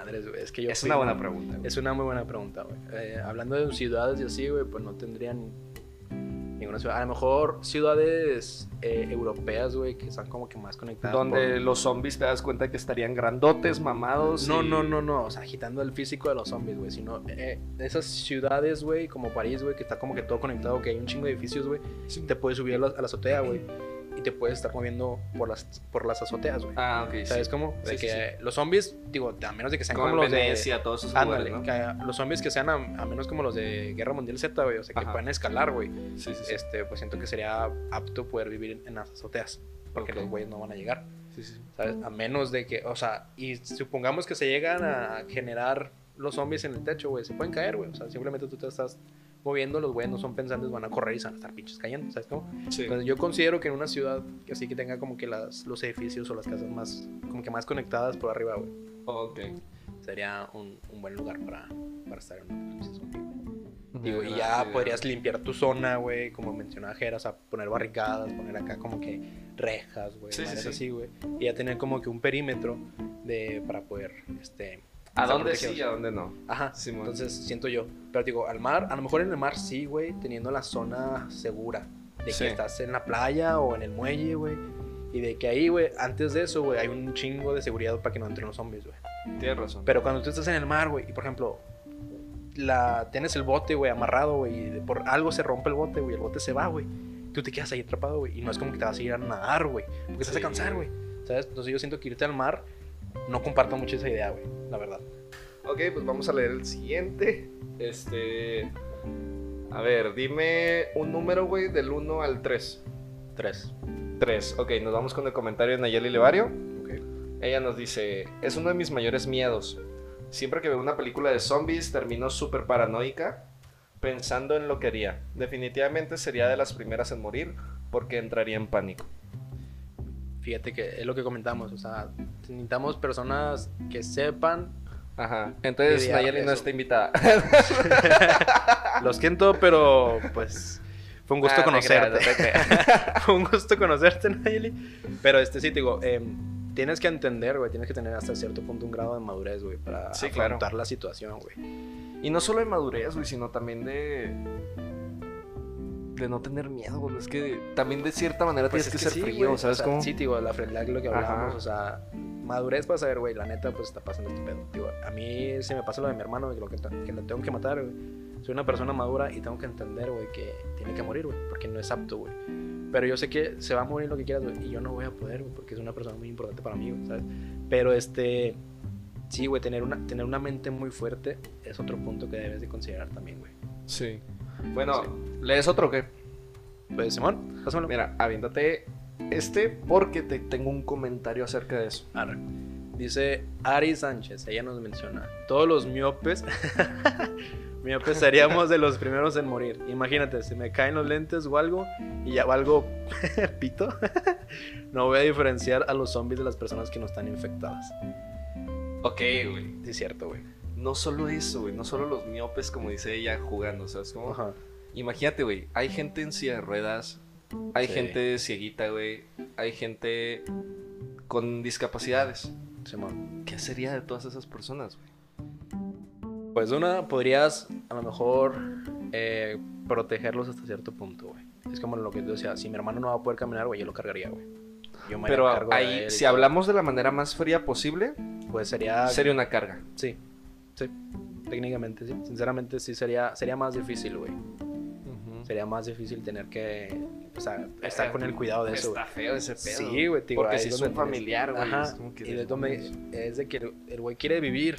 Madres, güey. Es que yo es fui- una buena pregunta. güey. Es una muy buena pregunta, güey. Eh, hablando de ciudades y así, güey, pues no tendrían ninguna ciudad. A lo mejor ciudades eh, europeas, güey, que están como que más conectadas. Donde por- los zombies te das cuenta que estarían grandotes, mamados. No, y- no, no, no. O sea, agitando el físico de los zombies, güey. Sino eh, esas ciudades, güey, como París, güey, que está como que todo conectado, que hay un chingo de edificios, güey. Sí. Te puedes subir a la, a la azotea, güey. Te puedes estar moviendo por las, por las azoteas, güey. Ah, ok. ¿Sabes sí. cómo? De Sí, sí, que los zombies, digo, a menos de que sean Como como, los de. Venecia, todos esos Ándale, lugares, ¿no? los zombies que sean a, a menos como los de Guerra Mundial Z, güey, o sea, que Ajá. puedan escalar, güey. Sí, sí, sí. Este, pues siento que sería apto poder vivir en, las azoteas, porque Ok. los güeyes no van a llegar, Sí, sí. ¿sabes? A menos de que, o sea, y supongamos que se llegan a generar los zombies en el techo, güey, se pueden caer, güey, o sea, simplemente tú te estás moviendo, los güeyes no son pensantes, van a correr y se van a estar pinches cayendo, ¿sabes cómo? Sí. Entonces yo considero que en una ciudad que así que tenga como que las, los edificios o las casas más, como que más conectadas por arriba, güey, Ok. sería un, un buen lugar para, para estar en un apocalipsis zombie. Digo, y ya idea. podrías limpiar tu zona, güey, como mencionaba Jera, o sea, poner barricadas, poner acá como que rejas, güey, Sí, sí. así, güey. Y ya tener como que un perímetro de, para poder, este... ¿A dónde sí y a dónde no? Ajá, Simón. entonces siento yo. Pero digo, al mar, a lo mejor en el mar sí, güey, teniendo la zona segura. De Sí. que estás en la playa o en el muelle, güey. Y de que ahí, güey, antes de eso, güey, hay un chingo de seguridad para que no entren los zombies, güey. Tienes razón. Pero cuando tú estás en el mar, güey, y por ejemplo, la, tienes el bote, güey, amarrado, güey, y por algo se rompe el bote, güey, el bote se va, güey. Tú te quedas ahí atrapado, güey, y no es como que te vas a ir a nadar, güey, porque te vas Sí. a cansar, güey. ¿Sabes? Entonces yo siento que irte al mar, no comparto mucho esa idea, güey, la verdad. Ok, pues vamos a leer el siguiente. Este. A ver, dime un número, güey, del 1 al 3. Tres. 3. Ok, nos vamos con el comentario de Nayeli Levario. Ok. Ella nos dice: Es uno de mis mayores miedos. Siempre que veo una película de zombies, termino súper paranoica pensando en lo que haría. Definitivamente sería de las primeras en morir porque entraría en pánico. Fíjate que es lo que comentamos, o sea, necesitamos personas que sepan. Ajá. Entonces Nayeli no está invitada. *laughs* Lo siento, pero pues fue un gusto Ah, te conocerte. creas. *laughs* Fue un gusto conocerte, Nayeli. Pero este sí, te digo, em, tienes que entender, güey, tienes que tener hasta cierto punto un grado de madurez, güey, para Sí, claro. afrontar la situación, güey. Y no solo de madurez, güey, sino también de. De no tener miedo, güey. Es que también de cierta manera Pues tienes es que, ser sí, frío, güey, ¿sabes o sea, cómo? Sí, digo, la frialdad, lo que hablábamos, o sea, madurez para saber, güey, la neta, pues está pasando este pedo. Digo, a mí se me pasa lo de mi hermano, güey, que lo, que, que lo tengo que matar, güey. Soy una persona madura y tengo que entender, güey, que tiene que morir, güey, porque no es apto, güey. Pero yo sé que se va a morir lo que quieras, güey, y yo no voy a poder, güey, porque es una persona muy importante para mí, güey, ¿sabes? Pero este, sí, güey, tener una, tener una mente muy fuerte es otro punto que debes de considerar también, güey. Sí. Bueno, ¿lees otro o qué? Pues, Simón, pásamelo. Mira, aviéntate este porque te tengo un comentario acerca de eso. Arre. Dice Ari Sánchez, ella nos menciona, todos los miopes, *laughs* miopes seríamos de los primeros en morir. Imagínate, se me caen los lentes o algo y ya valgo *laughs* pito. *laughs* no voy a diferenciar a los zombies de las personas que no están infectadas. Ok, güey. Sí, es cierto, güey. No solo eso, güey, no solo los miopes, como dice ella, jugando, ¿sabes? Como, Ajá. Imagínate, güey, hay gente en silla de ruedas, hay Sí. gente cieguita, güey, hay gente con discapacidades. Simón. ¿Qué sería de todas esas personas, güey? Pues una, podrías a lo mejor eh, protegerlos hasta cierto punto, güey. Es como lo que yo decía, si mi hermano no va a poder caminar, güey, yo lo cargaría, güey. Yo me Pero ahí, si hablamos de la manera más fría posible, Pues sería... sería una carga. Sí, sí. Técnicamente, sí. Sinceramente, sí sería, sería más difícil, güey. Sería más difícil tener que... O sea, estar con el cuidado de eso, güey. Está feo ese pedo. Sí, güey, tío. Porque si es un tienes- familiar, güey. Ajá, y de donde es de que el- el güey quiere vivir,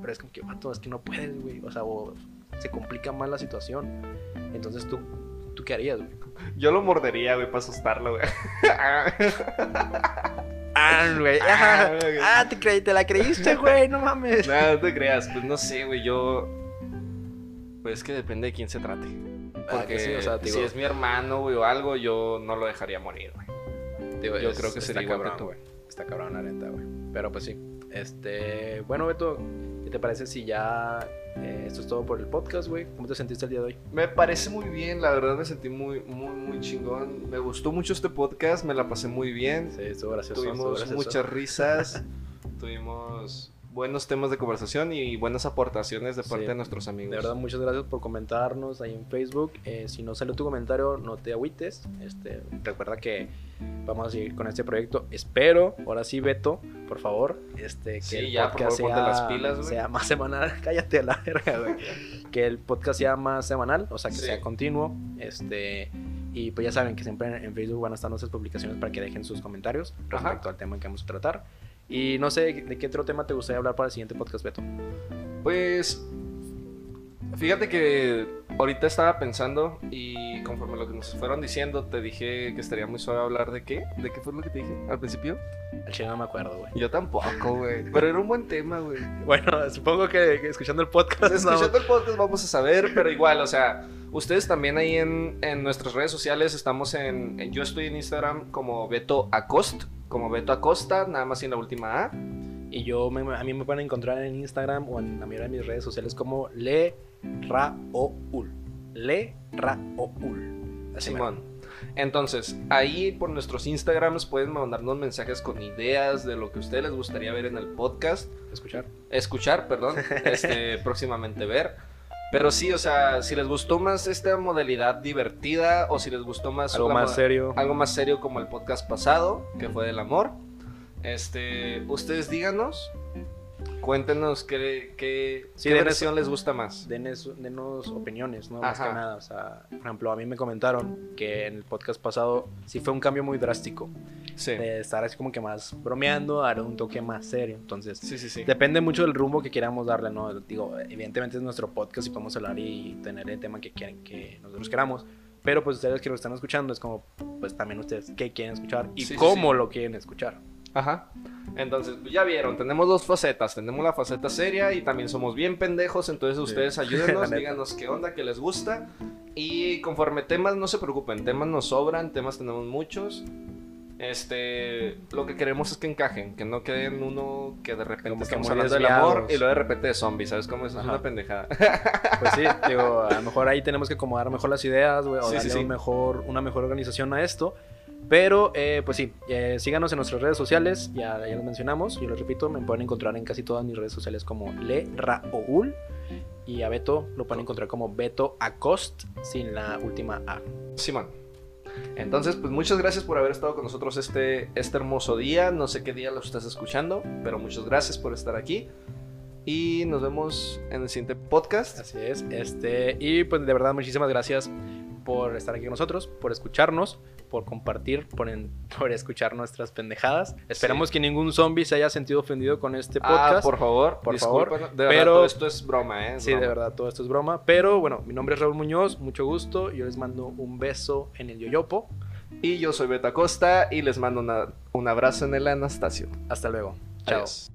pero es como que, vato, es que no puedes, güey. O sea, o se complica más la situación. Entonces, ¿tú, tú qué harías, güey? Yo lo mordería, güey, para asustarlo, güey. *laughs* Ah, güey. Ah. Ah, te, creí, te la creíste, güey, no mames. no, no te creas. Pues no sé, güey, yo... Pues es que depende de quién se trate. Ah, Porque que sí, o sea, digo- si es mi hermano, güey, o algo, yo no lo dejaría morir, güey. Digo, Yo es- creo que está sería igual que cabrón, tú. güey. Está cabrón, la neta, güey. Pero pues sí. Este, bueno, Beto, ¿qué te parece si ya eh, esto es todo por el podcast, güey? ¿Cómo te sentiste el día de hoy? Me parece muy bien, la verdad me sentí muy, muy, muy chingón. Me gustó mucho este podcast, me la pasé muy bien. Sí, estuvo gracioso. estuvo Tuvimos gracioso. muchas *laughs* risas, tuvimos buenos temas de conversación y buenas aportaciones de parte Sí. de nuestros amigos. De verdad, muchas gracias por comentarnos ahí en Facebook. Eh, si no salió tu comentario, no te agüites. Este, recuerda que vamos a seguir con este proyecto. Espero, ahora sí, Beto, por favor, este, que Sí, el ya, podcast favor, sea, las pilas, güey. sea más semanal. *laughs* Cállate a la verga, güey. que el podcast sea más semanal, o sea, que Sí. sea continuo. Este, y pues ya saben que siempre en, Facebook van a estar nuestras publicaciones para que dejen sus comentarios Ajá. respecto al tema que vamos a tratar. Y no sé, ¿de qué otro tema te gustaría hablar para el siguiente podcast, Beto? Pues, fíjate que ahorita estaba pensando y conforme lo que nos fueron diciendo, te dije que estaría muy suave hablar de qué. ¿De qué fue lo que te dije al principio? Al chile no me acuerdo, güey. Yo tampoco, güey. Pero era un buen tema, güey. Bueno, supongo que, que escuchando el podcast. Escuchando el podcast vamos a saber, pero igual, o sea, ustedes también ahí en, en nuestras redes sociales estamos en, en- Yo estoy en Instagram como Beto Acost, como Beto Acosta, nada más sin la última A. Y yo, me- a mí me pueden encontrar en Instagram o en la mayoría de mis redes sociales como Le Raoul. Le Raoul. Simón. Entonces, ahí por nuestros Instagrams pueden mandarnos mensajes con ideas de lo que a ustedes les gustaría ver en el podcast. escuchar. Escuchar, perdón. *laughs* Este, próximamente ver. Pero sí, o sea, si les gustó más esta modalidad divertida o si les gustó más Algo más serio. algo más serio como el podcast pasado, que fue del amor. Este, ustedes díganos, cuéntenos qué, qué, Sí, qué versión les gusta más. Denos, denos opiniones, ¿no? Más Ajá. que nada. O sea, por ejemplo, a mí me comentaron que en el podcast pasado sí fue un cambio muy drástico. Sí, De estar así como que más bromeando dar un toque más serio. Entonces, sí, sí. sí. Depende mucho del rumbo que queramos darle, ¿no? Digo, evidentemente es nuestro podcast y podemos hablar y tener el tema que quieren que nosotros queramos. Pero pues ustedes que lo están escuchando es como, pues también ustedes qué quieren escuchar y Sí, sí, cómo lo quieren escuchar. Ajá. Entonces, pues, ya vieron, tenemos dos facetas. Tenemos la faceta seria y también somos bien pendejos. Entonces, Sí. ustedes *laughs* ayúdenos, díganos qué onda, qué les gusta. Y conforme temas, no se preocupen, temas nos sobran, temas tenemos muchos. Este, lo que queremos es que encajen, que no queden uno que de repente Como estamos hablando del amor y luego de repente de zombies, ¿sabes cómo es? Una pendejada. Pues sí, *laughs* digo, a lo mejor ahí tenemos que acomodar mejor las ideas, güey, o Sí, darle sí. un mejor, una mejor organización a esto. Pero, eh, pues sí, eh, síganos en nuestras redes sociales, ya, ya lo mencionamos, yo les repito, me pueden encontrar en casi todas mis redes sociales como Le Raoul. Y a Beto lo pueden encontrar como Beto Acost sin la última A. Simón. Entonces, pues muchas gracias por haber estado con nosotros este, este hermoso día. No sé qué día lo estás escuchando, pero muchas gracias por estar aquí. Y nos vemos en el siguiente podcast. Así es. Este, y pues de verdad, muchísimas gracias por estar aquí con nosotros, por escucharnos, por compartir, por, en- *laughs* por escuchar nuestras pendejadas. Esperamos que ningún zombie se haya sentido ofendido con este podcast. Ah, por favor, Por favor, De verdad, pero- todo esto es broma, ¿eh? Es Sí, de verdad, todo esto es broma. Pero bueno, mi nombre es Raúl Muñoz, mucho gusto. Yo les mando un beso en el yoyopo. Y yo soy Beta Costa y les mando una- un abrazo en el Anastasio. Hasta luego. Chao. Adiós.